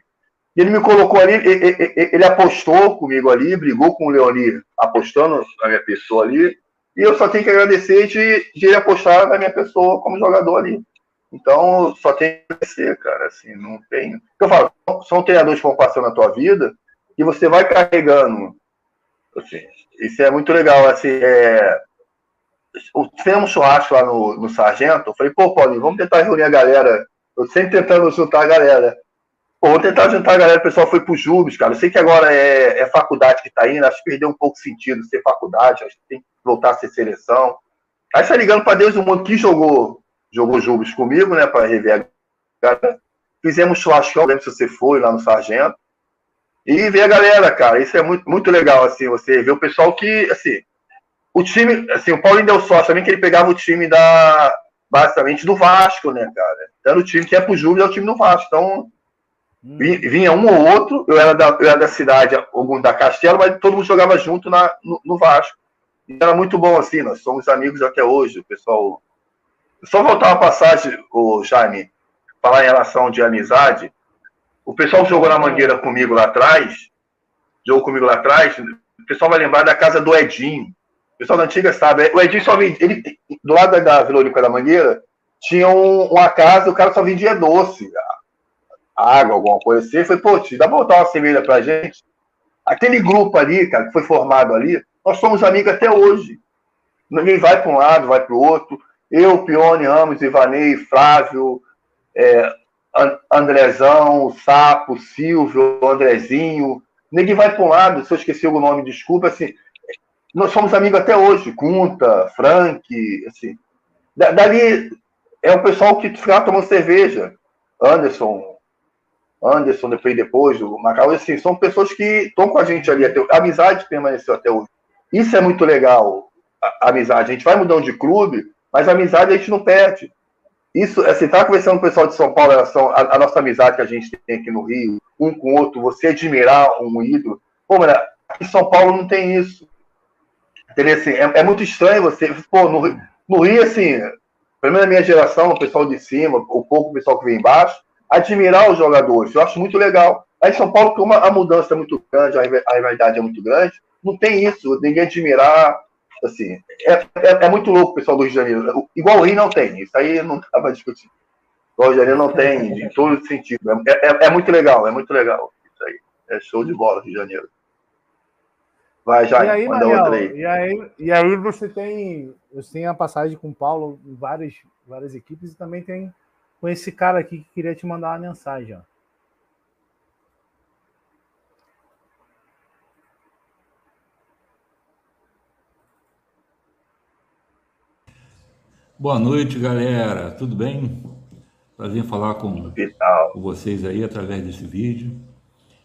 E ele me colocou ali, ele, ele, apostou comigo ali, brigou com o Leoni, apostando na minha pessoa ali. E eu só tenho que agradecer de, de ele apostar na minha pessoa como jogador ali. Então, só tenho que agradecer, cara. Assim, não tem. Eu falo, são treinadores que vão passando na tua vida e você vai carregando. Assim, isso é muito legal. Assim, é... Um churrasco lá no, no Sargento. Eu falei, pô, Paulinho, vamos tentar reunir a galera. Eu sempre tentando juntar a galera. Pô, vou tentar juntar a galera. O pessoal foi pro Jubes, cara. Eu sei que agora é, é faculdade que tá indo. Acho que perdeu um pouco sentido ser faculdade. Acho que tem que voltar a ser seleção. Aí sai ligando para Deus do mundo que jogou, jogou Jubes comigo, né, para rever a galera. Fizemos churrascão, lembro se você foi lá no Sargento. E ver a galera, cara. Isso é muito, muito legal, assim, você ver o pessoal que, assim, o time, assim, o Paulinho deu sorte também que ele pegava o time da, basicamente, do Vasco, né, cara? Então, o time que é pro Júlio é o time do Vasco. Então, hum. vinha um ou outro, eu era da, eu era da cidade, algum da Castelo, mas todo mundo jogava junto na, no, no Vasco. Então, era muito bom, assim, nós somos amigos até hoje, o pessoal... Só voltar uma passagem, o Jaime, falar em relação de amizade, o pessoal jogou na Mangueira comigo lá atrás, jogou comigo lá atrás, o pessoal vai lembrar da casa do Edinho. O pessoal da antiga sabe. O Edinho só vendia. Ele, do lado da Vila Olímpica da Mangueira, tinha um, uma casa, o cara só vendia doce. água, alguma coisa assim. Falei, pô, tio, dá pra botar uma cerveja pra gente? Aquele grupo ali, cara, que foi formado ali, nós somos amigos até hoje. Ninguém vai para um lado, vai para o outro. Eu, Pione, Ramos, Ivanei, Flávio, é, Andrezão, Sapo, Silvio, Andrezinho. Ninguém vai para um lado, se eu esqueci o nome, desculpa, assim. Nós somos amigos até hoje, Cunta, Frank, assim. Dali é o pessoal que fica tomando cerveja. Anderson, Anderson, depois, depois, o Macau, assim, são pessoas que estão com a gente ali. A amizade permaneceu até hoje. Isso é muito legal, a, a amizade. A gente vai mudando de clube, mas a amizade a gente não perde. Isso, assim, tá conversando com o pessoal de São Paulo em relação à, nossa amizade que a gente tem aqui no Rio, um com o outro, você admirar um ídolo. Pô, mano, aqui em São Paulo não tem isso. Entendeu? Assim, é, é muito estranho você. Pô, no, no Rio, assim, pelo menos na minha geração, o pessoal de cima, o pouco pessoal que vem embaixo, admirar os jogadores. Eu acho muito legal. Aí São Paulo, como a mudança é muito grande, a rivalidade é muito grande, não tem isso, ninguém admirar. Assim, é, é, é, muito louco o pessoal do Rio de Janeiro. Igual o Rio não tem, isso aí não dá para discutir. O Rio de Janeiro não tem, em *laughs* todo sentido. É, é, é, muito legal, é muito legal. Isso aí. É show de bola, Rio de Janeiro. Vai, já, e aí, manda Mariel, outra aí. E aí. E aí você tem, você tem a passagem com o Paulo em várias, várias equipes e também tem com esse cara aqui que queria te mandar uma mensagem. Ó. Boa noite, galera. Tudo bem? Prazer em falar com, com, vocês aí através desse vídeo.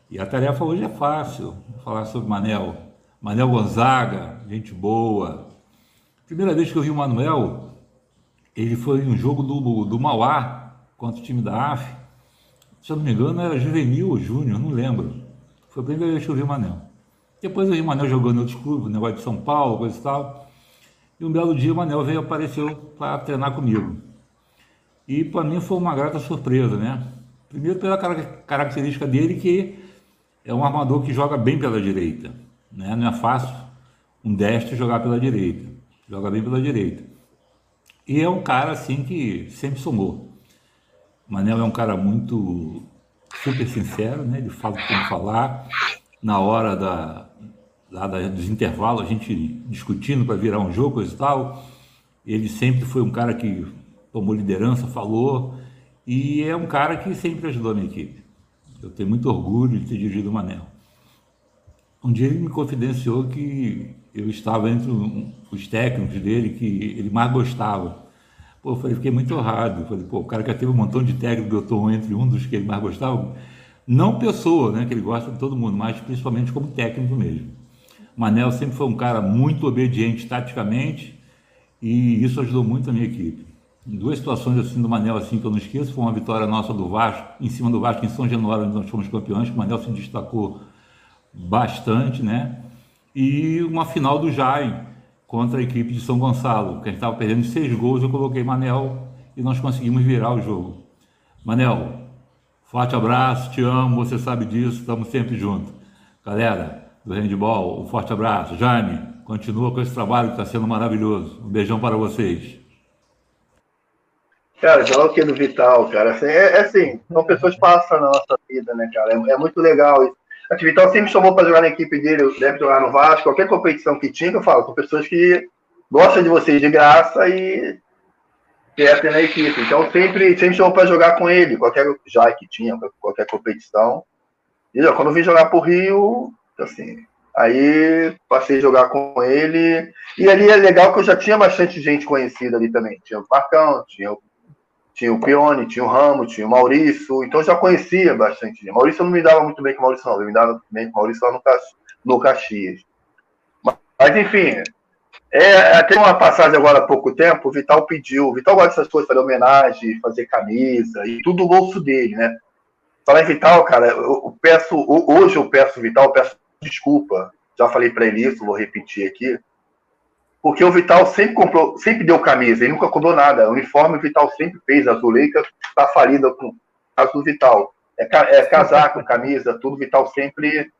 E a tarefa hoje é fácil. Vou falar sobre Manel. Manel Gonzaga, gente boa. Primeira vez que eu vi o Manuel, ele foi em um jogo do, do Mauá contra o time da AF. Se eu não me engano, era juvenil ou júnior, não lembro. Foi a primeira vez que eu vi o Manel. Depois eu vi o Manel jogando em outros clubes, negócio de São Paulo, coisa e tal. E um belo dia o Manel veio apareceu para treinar comigo. E para mim foi uma grata surpresa, né? Primeiro pela característica dele que é um armador que joga bem pela direita, né? Não é fácil um destro jogar pela direita, joga bem pela direita. E é um cara assim que sempre somou. O Manel é um cara muito super sincero, né? Ele fala como falar na hora da, lá dos intervalos, a gente discutindo para virar um jogo e tal. Ele sempre foi um cara que tomou liderança, falou, e é um cara que sempre ajudou a minha equipe. Eu tenho muito orgulho de ter dirigido o Manel. Um dia ele me confidenciou que eu estava entre os técnicos dele que ele mais gostava. Pô, eu falei, fiquei muito honrado. Eu falei, pô, o cara que teve um montão de técnicos, eu estou entre um dos que ele mais gostava. Não pessoa, né, que ele gosta de todo mundo, mas principalmente como técnico mesmo. Manel sempre foi um cara muito obediente taticamente e isso ajudou muito a minha equipe. Em duas situações assim do Manel assim que eu não esqueço, foi uma vitória nossa do Vasco, em cima do Vasco em São Januário, onde nós fomos campeões, que o Manel se destacou bastante, né? E uma final do Jaime contra a equipe de São Gonçalo, que a gente estava perdendo seis gols, eu coloquei Manel e nós conseguimos virar o jogo. Manel, forte abraço, te amo, você sabe disso, estamos sempre juntos. Galera, do handball. Um forte abraço. Jaime, continua com esse trabalho que está sendo maravilhoso. Um beijão para vocês. Cara, já o que do Vital, cara. Assim, é, é, assim, são pessoas que passam na nossa vida, né, cara? É, é muito legal. A Vital sempre chamou para jogar na equipe dele, deve jogar no Vasco, qualquer competição que tinha, eu falo, são pessoas que gostam de vocês de graça e querem ter na equipe. Então sempre, sempre chamou para jogar com ele, qualquer já que tinha, qualquer competição. E ó, quando eu vim jogar pro Rio, assim, aí passei a jogar com ele. E ali é legal que eu já tinha bastante gente conhecida ali também. Tinha o Marcão, tinha o, tinha o Pione, tinha o Ramos, tinha o Maurício. Então eu já conhecia bastante gente. Maurício não me dava muito bem com o Maurício, não. Ele me dava bem com o Maurício lá no, no Caxias. Mas, mas enfim, é, até uma passagem agora há pouco tempo, o Vital pediu. O Vital gosta dessas coisas, fazer homenagem, fazer camisa, e tudo o bolso dele, né? Falar em Vital, cara, eu peço, hoje eu peço Vital, eu peço desculpa, já falei para ele isso, vou repetir aqui, porque o Vital sempre comprou, sempre deu camisa, ele nunca comprou nada. O uniforme o Vital sempre fez, a Zuleika está falida com caso do Vital. É, é casaco, *laughs* camisa, tudo, Vital sempre.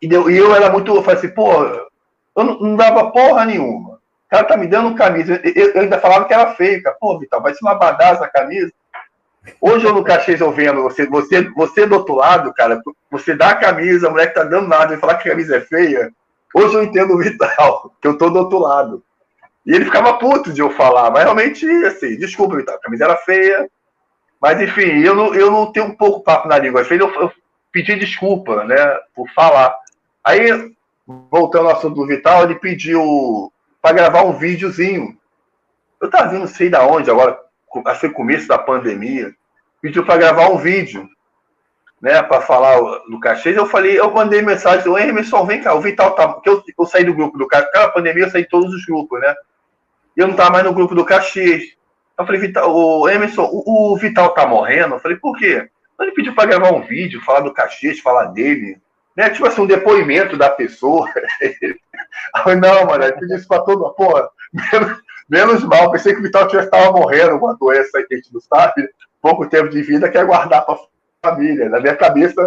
E, deu, e eu era muito, eu falei assim, pô, eu não, não, dava porra nenhuma. O cara tá me dando camisa. Eu, eu ainda falava que era feio, cara. Pô, Vital, vai ser uma badada essa camisa. Hoje eu no Caxias eu vendo, você, você, você do outro lado, cara, você dá a camisa, a mulher que tá dando nada e falar que a camisa é feia. Hoje eu entendo o Vital, *laughs* que eu tô do outro lado. E ele ficava puto de eu falar, mas realmente, assim, desculpa, Vital, a camisa era feia. Mas enfim, eu não, eu não tenho um pouco papo na língua. Às vezes eu, eu pedi desculpa, né, por falar. Aí, voltando ao assunto do Vital, ele pediu para gravar um videozinho. Eu tava vindo, sei da onde, agora, acho que começo da pandemia, pediu para gravar um vídeo, né, para falar do Caxias. Eu falei, eu mandei mensagem, ô Emerson, vem cá, o Vital tá. Porque eu, eu saí do grupo do Caxias, aquela pandemia eu saí de todos os grupos, né? E eu não tava mais no grupo do Caxias. Eu falei, Vital, o Emerson, o, o Vital tá morrendo? Eu falei, por quê? Ele pediu para gravar um vídeo, falar do Caxias, falar dele, né? Tipo assim, um depoimento da pessoa. *laughs* Aí, não, mano, ele isso para todo *laughs* mundo. Menos, mal, pensei que o Vital já estava morrendo com a doença que a gente não sabe, pouco tempo de vida, quer guardar para a família. Na minha cabeça,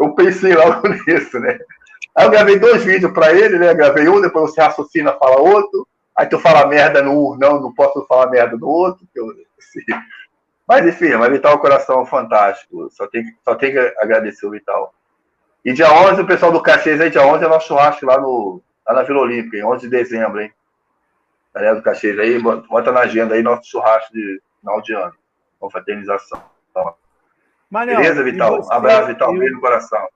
eu pensei logo *laughs* nisso, né? Aí eu gravei dois vídeos para ele, né? Gravei um, depois você raciocina, fala outro. Aí tu fala merda no não, não posso falar merda no outro. Eu, assim. Mas enfim, mas Vital é um coração fantástico. Só tem, só tem que agradecer o Vital. E dia 11, o pessoal do Caxias aí, dia 11 é nosso churrasco lá, no, lá na Vila Olímpica, 11 de dezembro, hein? Galera do Caxias aí, bota na agenda aí nosso churrasco de final de ano. Confraternização. Manel, Beleza, Vital? Você, Abraço, Vital. Beijo no coração.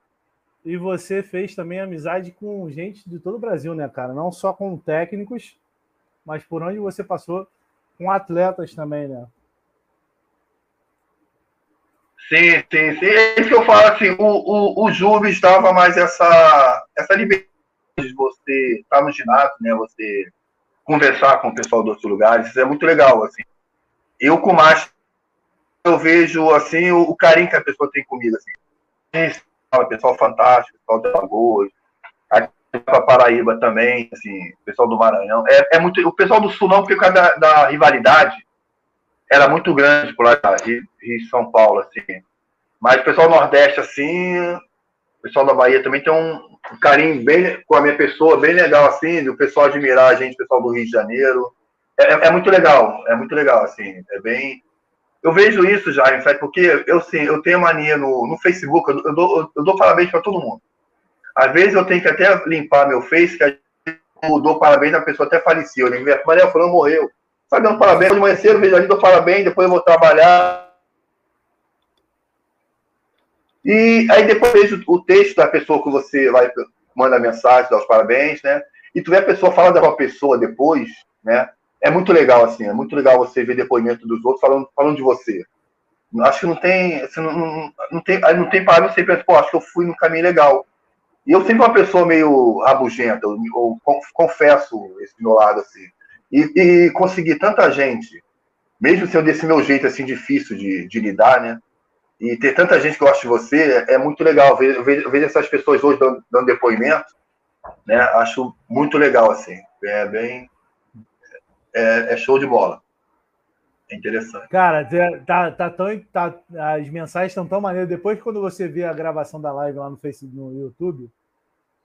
E você fez também amizade com gente de todo o Brasil, né, cara? Não só com técnicos, mas por onde você passou com atletas também, né? Sim, sim, sim. É isso que eu falo assim, o, o, o Jubes dava mais essa, essa liberdade de você estar no ginásio, né? Você conversar com o pessoal de outros lugares, isso é muito legal, assim. Eu com mais eu vejo assim o, o, carinho que a pessoa tem comigo, assim. Pessoal fantástico, pessoal de Lagoas, aqui para Paraíba também, assim, pessoal do Maranhão. É, é muito, o pessoal do Sul não, porque por causa da, da rivalidade, era muito grande por lá, Rio, Rio São Paulo, assim. Mas o pessoal do Nordeste, assim, o pessoal da Bahia também tem um, carinho bem com a minha pessoa, bem legal, assim, o pessoal admirar a gente, o pessoal do Rio de Janeiro. É, é, é muito legal, é muito legal, assim, é bem... Eu vejo isso já, fato, porque eu, sim, eu tenho mania no, no Facebook, eu, eu, dou, eu dou parabéns para todo mundo. Às vezes eu tenho que até limpar meu Face, que eu dou parabéns, a pessoa até faleceu. Eu digo, Maria Fulano morreu. Sabe, dando parabéns, manhã cedo, vejo ali, dou parabéns, depois eu vou trabalhar. E aí depois vejo o texto da pessoa que você vai, manda mensagem, dá os parabéns, né? E tu vê a pessoa falando da uma pessoa depois, né? É muito legal, assim, é muito legal você ver depoimento dos outros falando, falando de você. Acho que não tem, assim, não, não, não tem, não tem parada, você pensa, pô, acho que eu fui no caminho legal. E eu sempre uma pessoa meio rabugenta, eu confesso esse meu lado, assim. E, e conseguir tanta gente, mesmo sendo desse meu jeito assim difícil de, de lidar, né? E ter tanta gente que gosta de você é muito legal. Eu vejo, eu vejo essas pessoas hoje dando, dando, depoimento, né? Acho muito legal, assim. É bem. É, é show de bola. É interessante. Cara, tá, tá tão, tá, as mensagens estão tão maneiras. Depois, quando você vê a gravação da live lá no Facebook, no YouTube,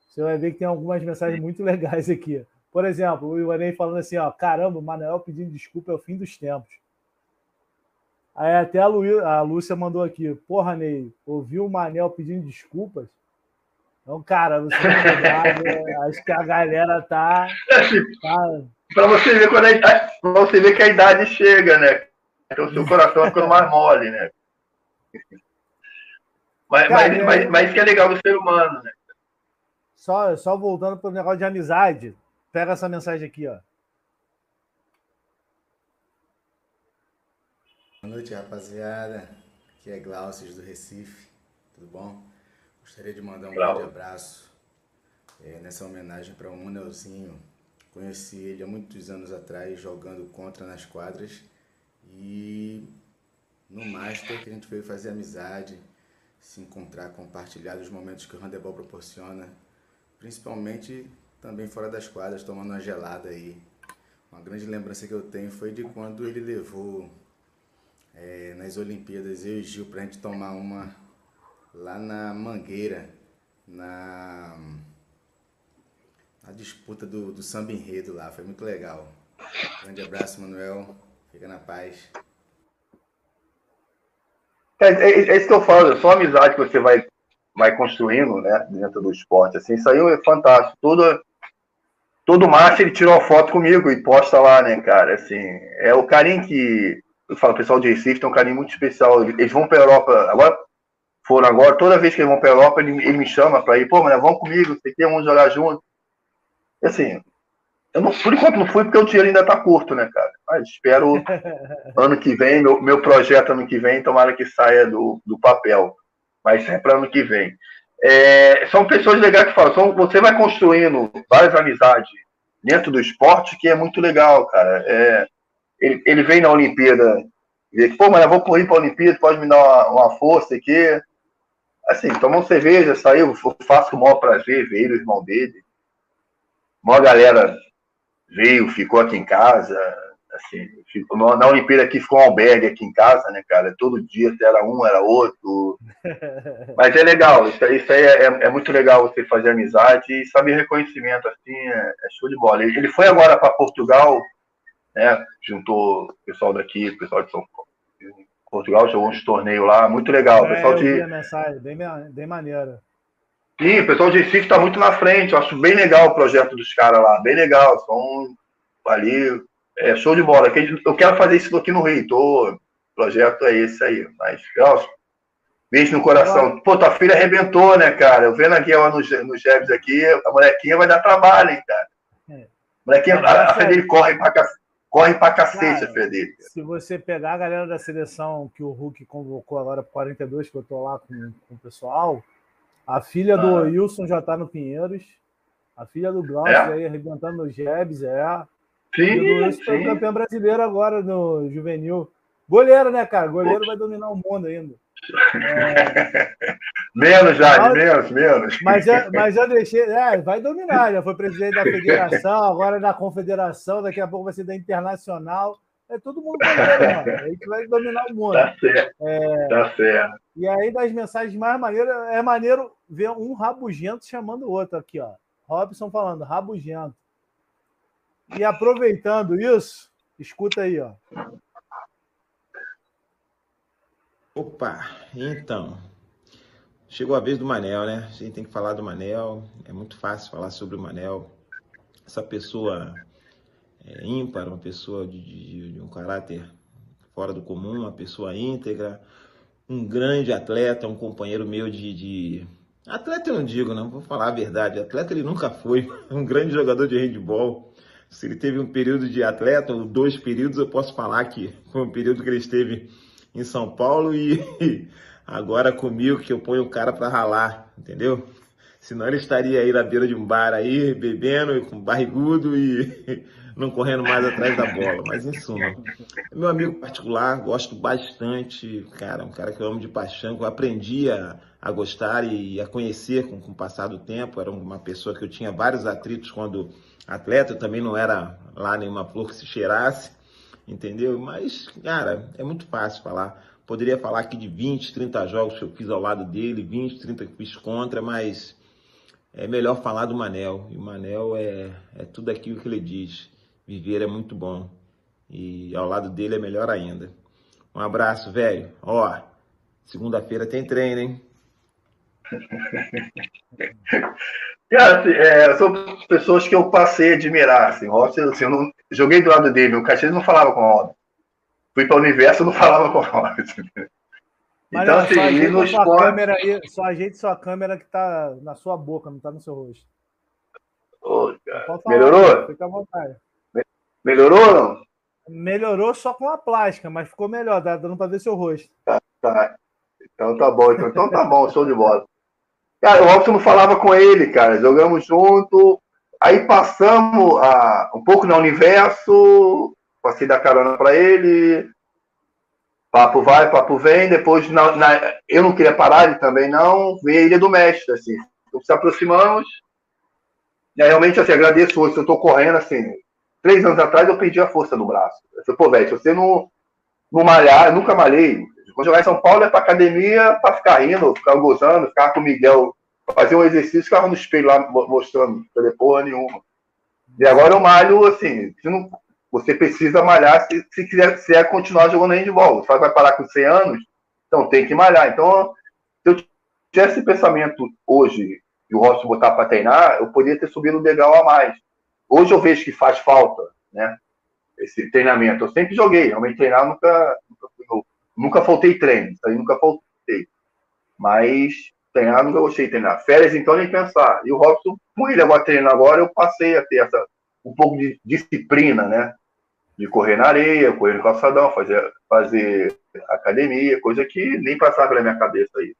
você vai ver que tem algumas mensagens muito legais aqui. Por exemplo, o Ivanei falando assim, ó, caramba, o Manuel pedindo desculpa é o fim dos tempos. Aí até a, Lu, a Lúcia mandou aqui, porra, Ney, ouviu o Manel pedindo desculpas? Então, cara, você é verdade, acho que a galera tá. *laughs* tá... Para você ver quando a idade, pra você ver que a idade chega, né? Então o seu coração ficando mais mole, né? Mas, cara, mas, é... mas, mas isso que é legal do ser humano, né? Só, só voltando para o negócio de amizade. Pega essa mensagem aqui, ó. Boa noite, rapaziada. Aqui é Glaucio do Recife. Tudo bom? Gostaria de mandar um grande abraço é, nessa homenagem para o Manelzinho. Conheci ele há muitos anos atrás jogando contra nas quadras e no Master que a gente veio fazer amizade, se encontrar, compartilhar os momentos que o handebol proporciona, principalmente também fora das quadras, tomando uma gelada aí. Uma grande lembrança que eu tenho foi de quando ele levou é, nas Olimpíadas eu e Gil pra gente tomar uma lá na Mangueira, na, na disputa do, do samba enredo lá. Foi muito legal. Grande abraço, Manuel. Fica na paz. É, é, é, isso que eu falo, é só amizade que você vai, vai construindo, né, dentro do esporte, assim, isso aí é fantástico. Todo, todo março ele tira uma foto comigo e posta lá, né, cara, assim, é o carinho que, eu falo, o pessoal de Recife tem um carinho muito especial, eles vão pra Europa, agora, foram agora, toda vez que eles vão pra Europa, ele, ele me chama pra ir, pô, mas vamos comigo, sei que, vamos jogar junto. E assim, eu não, por enquanto não fui porque o dinheiro ainda está curto, né, cara? Mas espero *laughs* ano que vem, meu, meu projeto ano que vem, tomara que saia do, do papel. Mas é para ano que vem. É, são pessoas legais que falam, são, você vai construindo várias amizades dentro do esporte que é muito legal, cara. É, ele, ele vem na Olimpíada e diz, pô, mas eu vou correr para a Olimpíada, pode me dar uma, uma força aqui. Assim, tomou cerveja, saiu, faço o maior prazer ver o irmão dele. Uma galera veio, ficou aqui em casa, assim, ficou, na Olimpíada aqui ficou um albergue aqui em casa, né, cara? Todo dia era um, era outro. *laughs* Mas é legal, isso, isso aí é, é, muito legal você fazer amizade e saber reconhecimento, assim, é, é show de bola. Ele, ele foi agora para Portugal, né? Juntou o pessoal daqui, o pessoal de São Paulo. Portugal jogou uns torneios lá, muito legal. É, pessoal de... mensagem, bem, bem maneira. Sim, o pessoal de Recife está muito na frente. Eu acho bem legal o projeto dos caras lá. Bem legal. São ali. É show de bola. Eu quero fazer isso aqui no Rio. Tô, o projeto é esse aí. Mas, ó, beijo no coração. Pô, tua filha arrebentou, né, cara? Eu vendo aqui ela no, no Jebs aqui, a molequinha vai dar trabalho, hein, cara. É. Molequinha, a, a Federico corre pra cacete. Corre pra cacete a Federico. Se você pegar a galera da seleção que o Hulk convocou agora para 42, que eu tô lá com, com o pessoal, a filha do ah. Wilson já está no Pinheiros. A filha do Glaucio é? aí arrebentando no Jebs, é. Sim, do sim. Foi campeão brasileiro agora no juvenil. Goleiro, né, cara? Goleiro vai dominar o mundo ainda. É... *laughs* menos, já, menos, menos. Mas já, *laughs* mas já deixei. É, vai dominar. Já foi presidente da federação, agora da confederação, daqui a pouco vai ser da internacional. É todo mundo goleiro, *laughs* mano. A gente vai dominar o mundo. Tá certo. É... Tá certo. E aí, das mensagens mais maneiras, é maneiro ver um rabugento chamando o outro aqui, ó. Robson falando, rabugento. E aproveitando isso, escuta aí, ó. Opa, então. Chegou a vez do Manel, né? A gente tem que falar do Manel. É muito fácil falar sobre o Manel. Essa pessoa é, ímpar, uma pessoa de, de, de um caráter fora do comum, uma pessoa íntegra, um grande atleta, um companheiro meu de, de... Atleta eu não digo, não, vou falar a verdade. Atleta ele nunca foi, *laughs* um grande jogador de handball. Se ele teve um período de atleta, ou dois períodos, eu posso falar que foi um período que ele esteve em São Paulo e *laughs* agora comigo que eu ponho o cara para ralar, entendeu? Senão ele estaria aí na beira de um bar aí, bebendo, com barrigudo e *laughs* não correndo mais atrás da bola. Mas em suma, meu amigo particular, gosto bastante, cara, um cara que eu amo de paixão, que eu aprendi a, a gostar e a conhecer com, com o passar do tempo. Era uma pessoa que eu tinha vários atritos quando atleta, eu também não era lá nenhuma flor que se cheirasse, entendeu? Mas, cara, é muito fácil falar. Poderia falar aqui de 20, 30 jogos que eu fiz ao lado dele, 20, 30 que fiz contra, mas é melhor falar do Manel. E o Manel é, é tudo aquilo que ele diz. Viver é muito bom. E ao lado dele é melhor ainda. Um abraço, velho. Ó, segunda-feira tem treino, hein? *laughs* Cara, assim, é, são pessoas que eu passei a admirar. Assim, assim, eu não, joguei do lado dele, o Caxias não falava com o Robin. Fui para o universo não falava com o Robin. Então, assim, só no esporte... câmera aí, só ajeite sua câmera que tá na sua boca, não tá no seu rosto. Ô, falar, Melhorou? Fica à vontade. Melhorou ou não? Melhorou só com a plástica, mas ficou melhor, tá dando para ver seu rosto. Tá, tá. Então tá bom, então, então tá bom, show de bola. Cara, o Robson não falava com ele, cara. Jogamos junto. Aí passamos a, um pouco no universo, passei da carona para ele, papo vai, papo vem, depois na, na, eu não queria parar, ele também não, veio a Ilha do Mestre, assim, então, se aproximamos, e aí, realmente, assim, agradeço hoje, eu estou correndo, assim, três anos atrás eu perdi a força no braço, eu falei, pô, velho, se você não, não malhar, eu nunca malhei, quando jogar em São Paulo é pra academia, pra ficar rindo, ficar gozando, ficar com o Miguel, fazer um exercício, ficava no espelho lá mostrando, não porra nenhuma. E agora eu malho, assim, não, você precisa malhar se, se quiser, se é continuar jogando handball. Você vai parar com 100 anos, Então tem que malhar. Então, se eu tivesse esse pensamento hoje e o Robson botar para treinar, eu poderia ter subido um degrau a mais. Hoje eu vejo que faz falta, né? Esse treinamento. Eu sempre joguei, realmente treinar nunca, nunca, nunca faltei treino, nunca faltei. Mas treinar nunca gostei de treinar. Férias, então, nem pensar. E o Robson, com ele agora treinando agora, eu passei a ter essa, um pouco de disciplina, né? De correr na areia, correr no calçadão, fazer, fazer academia, coisa que nem passava pela minha cabeça aí.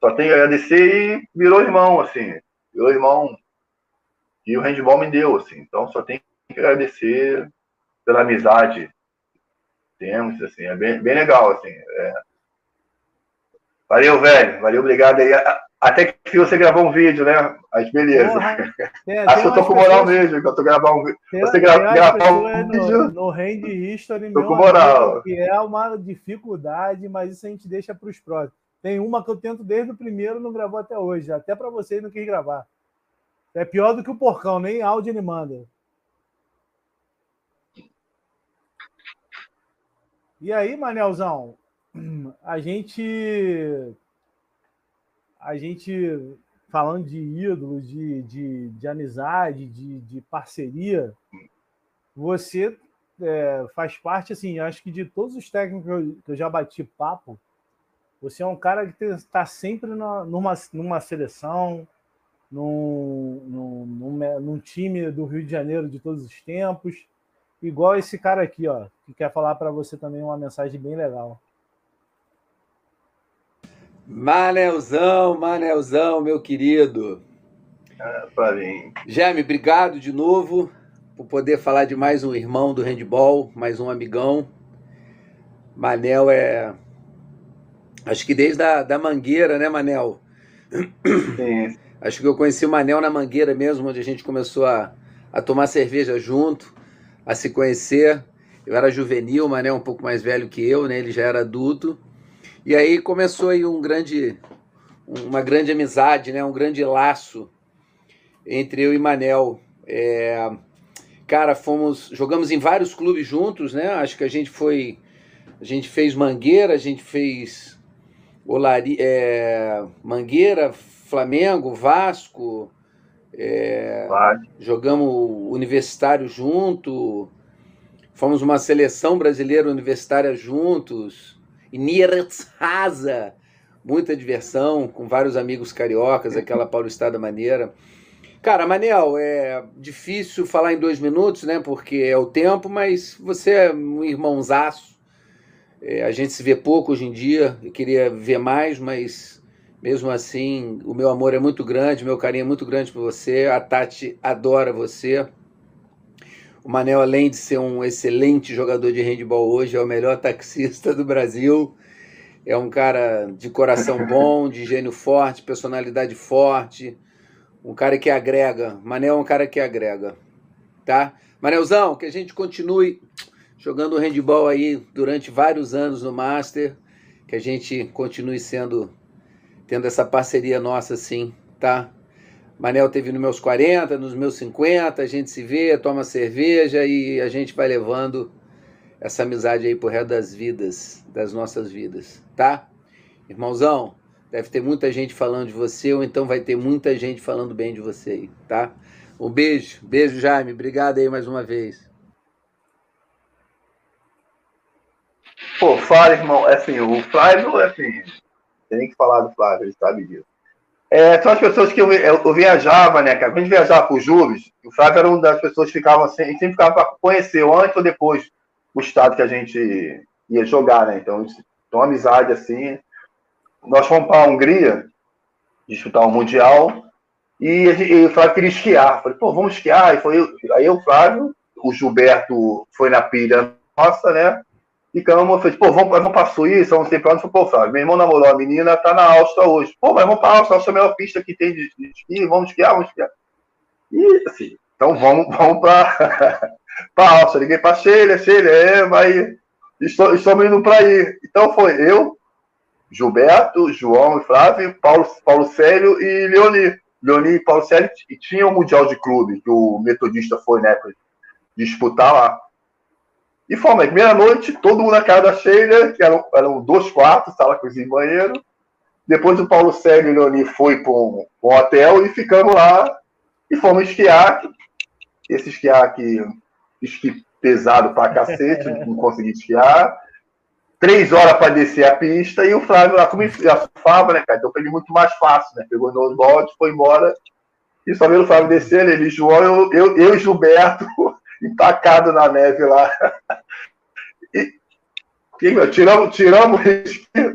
Só tenho que agradecer e virou irmão, assim. Virou irmão e o handball me deu, assim. Então só tenho que agradecer pela amizade temos, assim. É bem, bem legal, assim. É... Valeu, velho. Valeu, obrigado aí. Até que você gravou um vídeo, né? Mas beleza. Porra, *laughs* tem, Acho que eu tô com moral pessoas... mesmo, que eu tô gravando um vídeo. Você gra... gravou um vídeo. No, no Hand History, tô com moral. que é uma dificuldade, mas isso a gente deixa para os próximos. Tem uma que eu tento desde o primeiro, não gravou até hoje. Até para vocês não quis gravar. É pior do que o porcão, nem áudio ele manda. E aí, Manelzão, a gente. A gente falando de ídolos, de, de, de amizade, de, de parceria, você é, faz parte, assim, acho que de todos os técnicos que eu, que eu já bati papo, você é um cara que está sempre na, numa, numa seleção, num, num, num, num, time do Rio de Janeiro de todos os tempos, igual esse cara aqui, ó, que quer falar para você também uma mensagem bem legal. Manelzão, Manelzão, meu querido. É, mim. Jaime, obrigado de novo por poder falar de mais um irmão do handball, mais um amigão. Manel é. Acho que desde a da Mangueira, né, Manel? Sim. Acho que eu conheci o Manel na Mangueira mesmo, onde a gente começou a, a tomar cerveja junto, a se conhecer. Eu era juvenil, o Manel um pouco mais velho que eu, né? Ele já era adulto. E aí começou aí um grande, uma grande amizade, né? Um grande laço entre eu e Manel. É, cara, fomos, jogamos em vários clubes juntos, né? Acho que a gente foi, a gente fez Mangueira, a gente fez Olari, é, Mangueira, Flamengo, Vasco, é, jogamos universitário junto, fomos uma seleção brasileira universitária juntos, Niertzhasa, muita diversão, com vários amigos cariocas, aquela paulistada maneira. Cara, Manel, é difícil falar em dois minutos, né? Porque é o tempo, mas você é um irmãozaço. É, a gente se vê pouco hoje em dia, eu queria ver mais, mas mesmo assim, o meu amor é muito grande, meu carinho é muito grande por você. A Tati adora você. O Manel, além de ser um excelente jogador de handball hoje, é o melhor taxista do Brasil. É um cara de coração bom, de gênio forte, personalidade forte. Um cara que agrega. Manel é um cara que agrega. Tá? Manelzão, que a gente continue jogando handball aí durante vários anos no Master. Que a gente continue sendo tendo essa parceria nossa assim, tá? Manel teve nos meus 40, nos meus 50, a gente se vê, toma cerveja e a gente vai levando essa amizade aí pro resto das vidas, das nossas vidas, tá? Irmãozão, deve ter muita gente falando de você, ou então vai ter muita gente falando bem de você aí, tá? Um beijo, beijo, Jaime, obrigado aí mais uma vez. Pô, fala, irmão, é assim, o Flávio, é assim, tem que falar do Flávio, ele sabe disso. É, são as pessoas que eu, eu, eu viajava, né, cara? Quando a gente viajava para o Júlio, o Flávio era uma das pessoas que ficavam assim, sempre ficava para conhecer, antes ou depois, o estado que a gente ia jogar, né? Então, então uma amizade assim. Nós fomos para a Hungria disputar o um Mundial e, e, o Flávio queria esquiar. Falei, pô, vamos esquiar. E foi, aí o Flávio, o Gilberto foi na pilha nossa, né? Ficamos, eu falei, pô, vamos, vamos para a Suíça, vamos ter plano. Pô, Flávio, meu irmão namorou a menina, tá na Áustria hoje. Pô, mas vamos para a Áustria, a melhor pista que tem de, esqui, vamos esquiar, vamos esquiar. E assim, então vamos, vamos para *laughs* a Áustria. Liguei para Sheila, Sheila, é, mas estou, estamos indo para aí. Então foi eu, Gilberto, João e Flávio, Paulo, Paulo Célio e Leoni. Leoni e Paulo Célio e tinha o um Mundial de Clube, que o metodista foi, né, disputar lá. E fomos, na primeira noite, todo mundo na casa da Sheila, que eram, eram dois quartos, sala, cozinha e banheiro. Depois o Paulo Sérgio e o Leoni foi para um, um, hotel e ficamos lá e fomos esquiar. Esse esquiar aqui, esqui pesado pra cacete, não *laughs* consegui esquiar. Três horas para descer a pista e o Flávio lá, como ele surfava, né, cara? Então foi muito mais fácil, né? Pegou no bote, foi embora. E só vendo o Flávio descer, ele, João, eu, eu, eu e Gilberto empacado na neve lá. E, e tiramos, tiramos,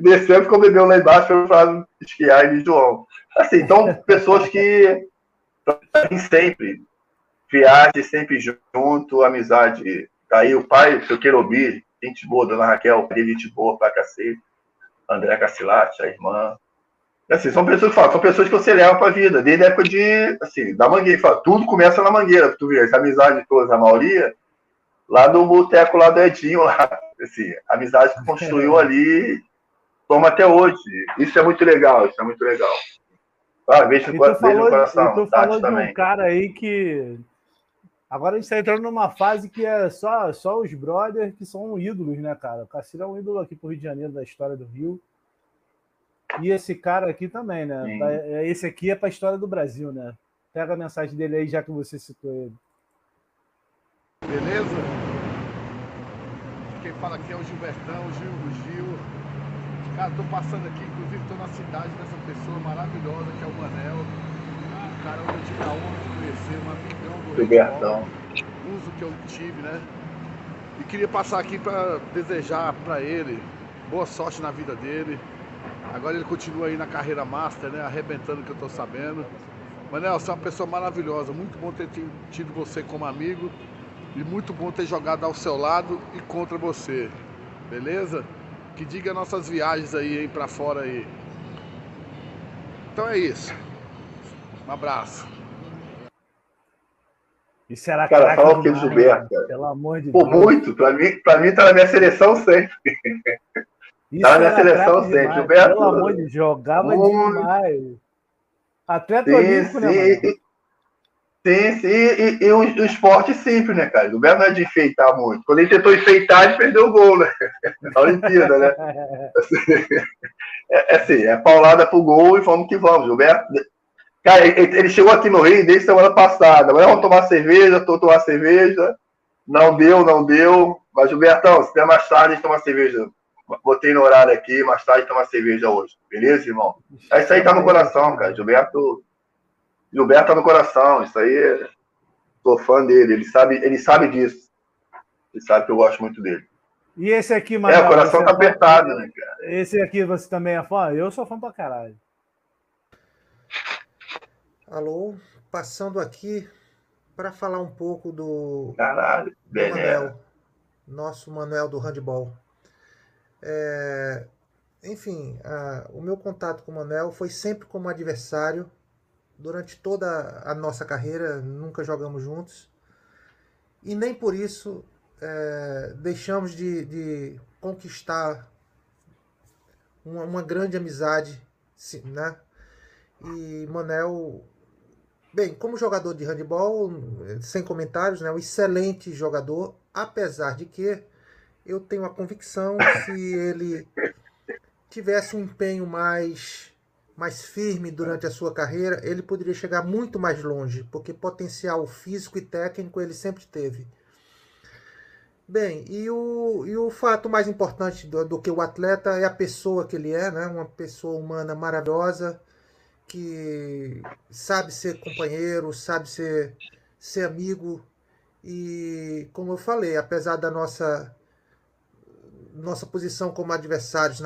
descemos o bebê lá embaixo para esquiar e João. Assim, então, pessoas que sempre viagem sempre junto, amizade. Aí o pai, o seu Querobi, gente boa, dona Raquel, gente boa pra cacete. André Cacilate, a irmã. Assim, são pessoas que falam, são pessoas que você leva pra vida, desde a época de, assim, da mangueira. Fala, tudo começa na mangueira, tu vê, essa amizade toda, a maioria, lá no boteco lá do Edinho, lá, assim, a amizade que construiu ali, toma até hoje. Isso é muito legal, isso é muito legal. Ah, beijo, beijo falou, no coração. tu falou de também. um cara aí que Agora a gente está entrando numa fase que é só, só os brothers que são ídolos, né, cara? O Cacilho é um ídolo aqui pro Rio de Janeiro, da história do Rio. E esse cara aqui também, né? Sim. É, esse aqui é para a história do Brasil, né? Pega a mensagem dele aí, já que você citou ele. Beleza? Quem fala aqui é o Gilbertão, Gil, o Gil. Cara, tô passando aqui, inclusive tô na cidade dessa pessoa maravilhosa que é o Manel. Um cara onde eu tive a honra de conhecer, um amigão do Gilbertão. Uso que eu tive, né? E queria passar aqui para desejar para ele boa sorte na vida dele. Agora ele continua aí na carreira master, né? Arrebentando que eu tô sabendo. Manel, você é uma pessoa maravilhosa. Muito bom ter tido você como amigo. E muito bom ter jogado ao seu lado e contra você. Beleza? Que diga nossas viagens aí, hein, pra fora aí. Então é isso. Um abraço. Isso era cara, fala o que Gilberto, cara. Pelo amor de Pô, Deus. muito. Pra mim, pra mim tá na minha seleção sempre. *laughs* Isso tá na minha seleção sempre. Gilberto. Pelo amor de Deus, jogava muito. demais. Atleta olímpico, né, mano? Sim, sim, e, e o, o, esporte simples, né, cara? O Gilberto não é de enfeitar muito. Quando ele tentou enfeitar, ele perdeu o gol, né? *laughs* Na Olimpíada, né? *laughs* É, é assim, é paulada pro gol e vamos que vamos. Gilberto, cara, ele, ele chegou aqui no Rio desde semana passada. Agora vamos tomar cerveja, tô tomar cerveja. Não deu, não deu. Mas, Gilbertão, se der mais tarde, a gente toma cerveja. Botei no horário aqui, mais tarde toma cerveja hoje. Beleza, irmão? É isso aí tá no coração, cara. Gilberto Gilberto tá no coração, isso aí sou fã dele, ele sabe, ele sabe disso. Ele sabe que eu gosto muito dele. E esse aqui, mano. É, o coração tá é apertado, né, cara? Esse aqui você também é fã? Eu sou fã pra caralho. Alô, passando aqui para falar um pouco do, caralho, do Manuel, nosso Manuel do handball. É, enfim, a, o meu contato com o Manuel foi sempre como adversário durante toda a nossa carreira, nunca jogamos juntos. E nem por isso é, deixamos de, de conquistar uma, uma, grande amizade, né? E Manel, bem, como jogador de handebol, sem comentários, né? Um excelente jogador, apesar de que eu tenho a convicção se ele tivesse um empenho mais mais firme durante a sua carreira, ele poderia chegar muito mais longe, porque potencial físico e técnico ele sempre teve. Bem, e o, e o fato mais importante do, do que o atleta é a pessoa que ele é, né? uma pessoa humana maravilhosa, que sabe ser companheiro, sabe ser, ser amigo, e como eu falei, apesar da nossa, nossa posição como adversários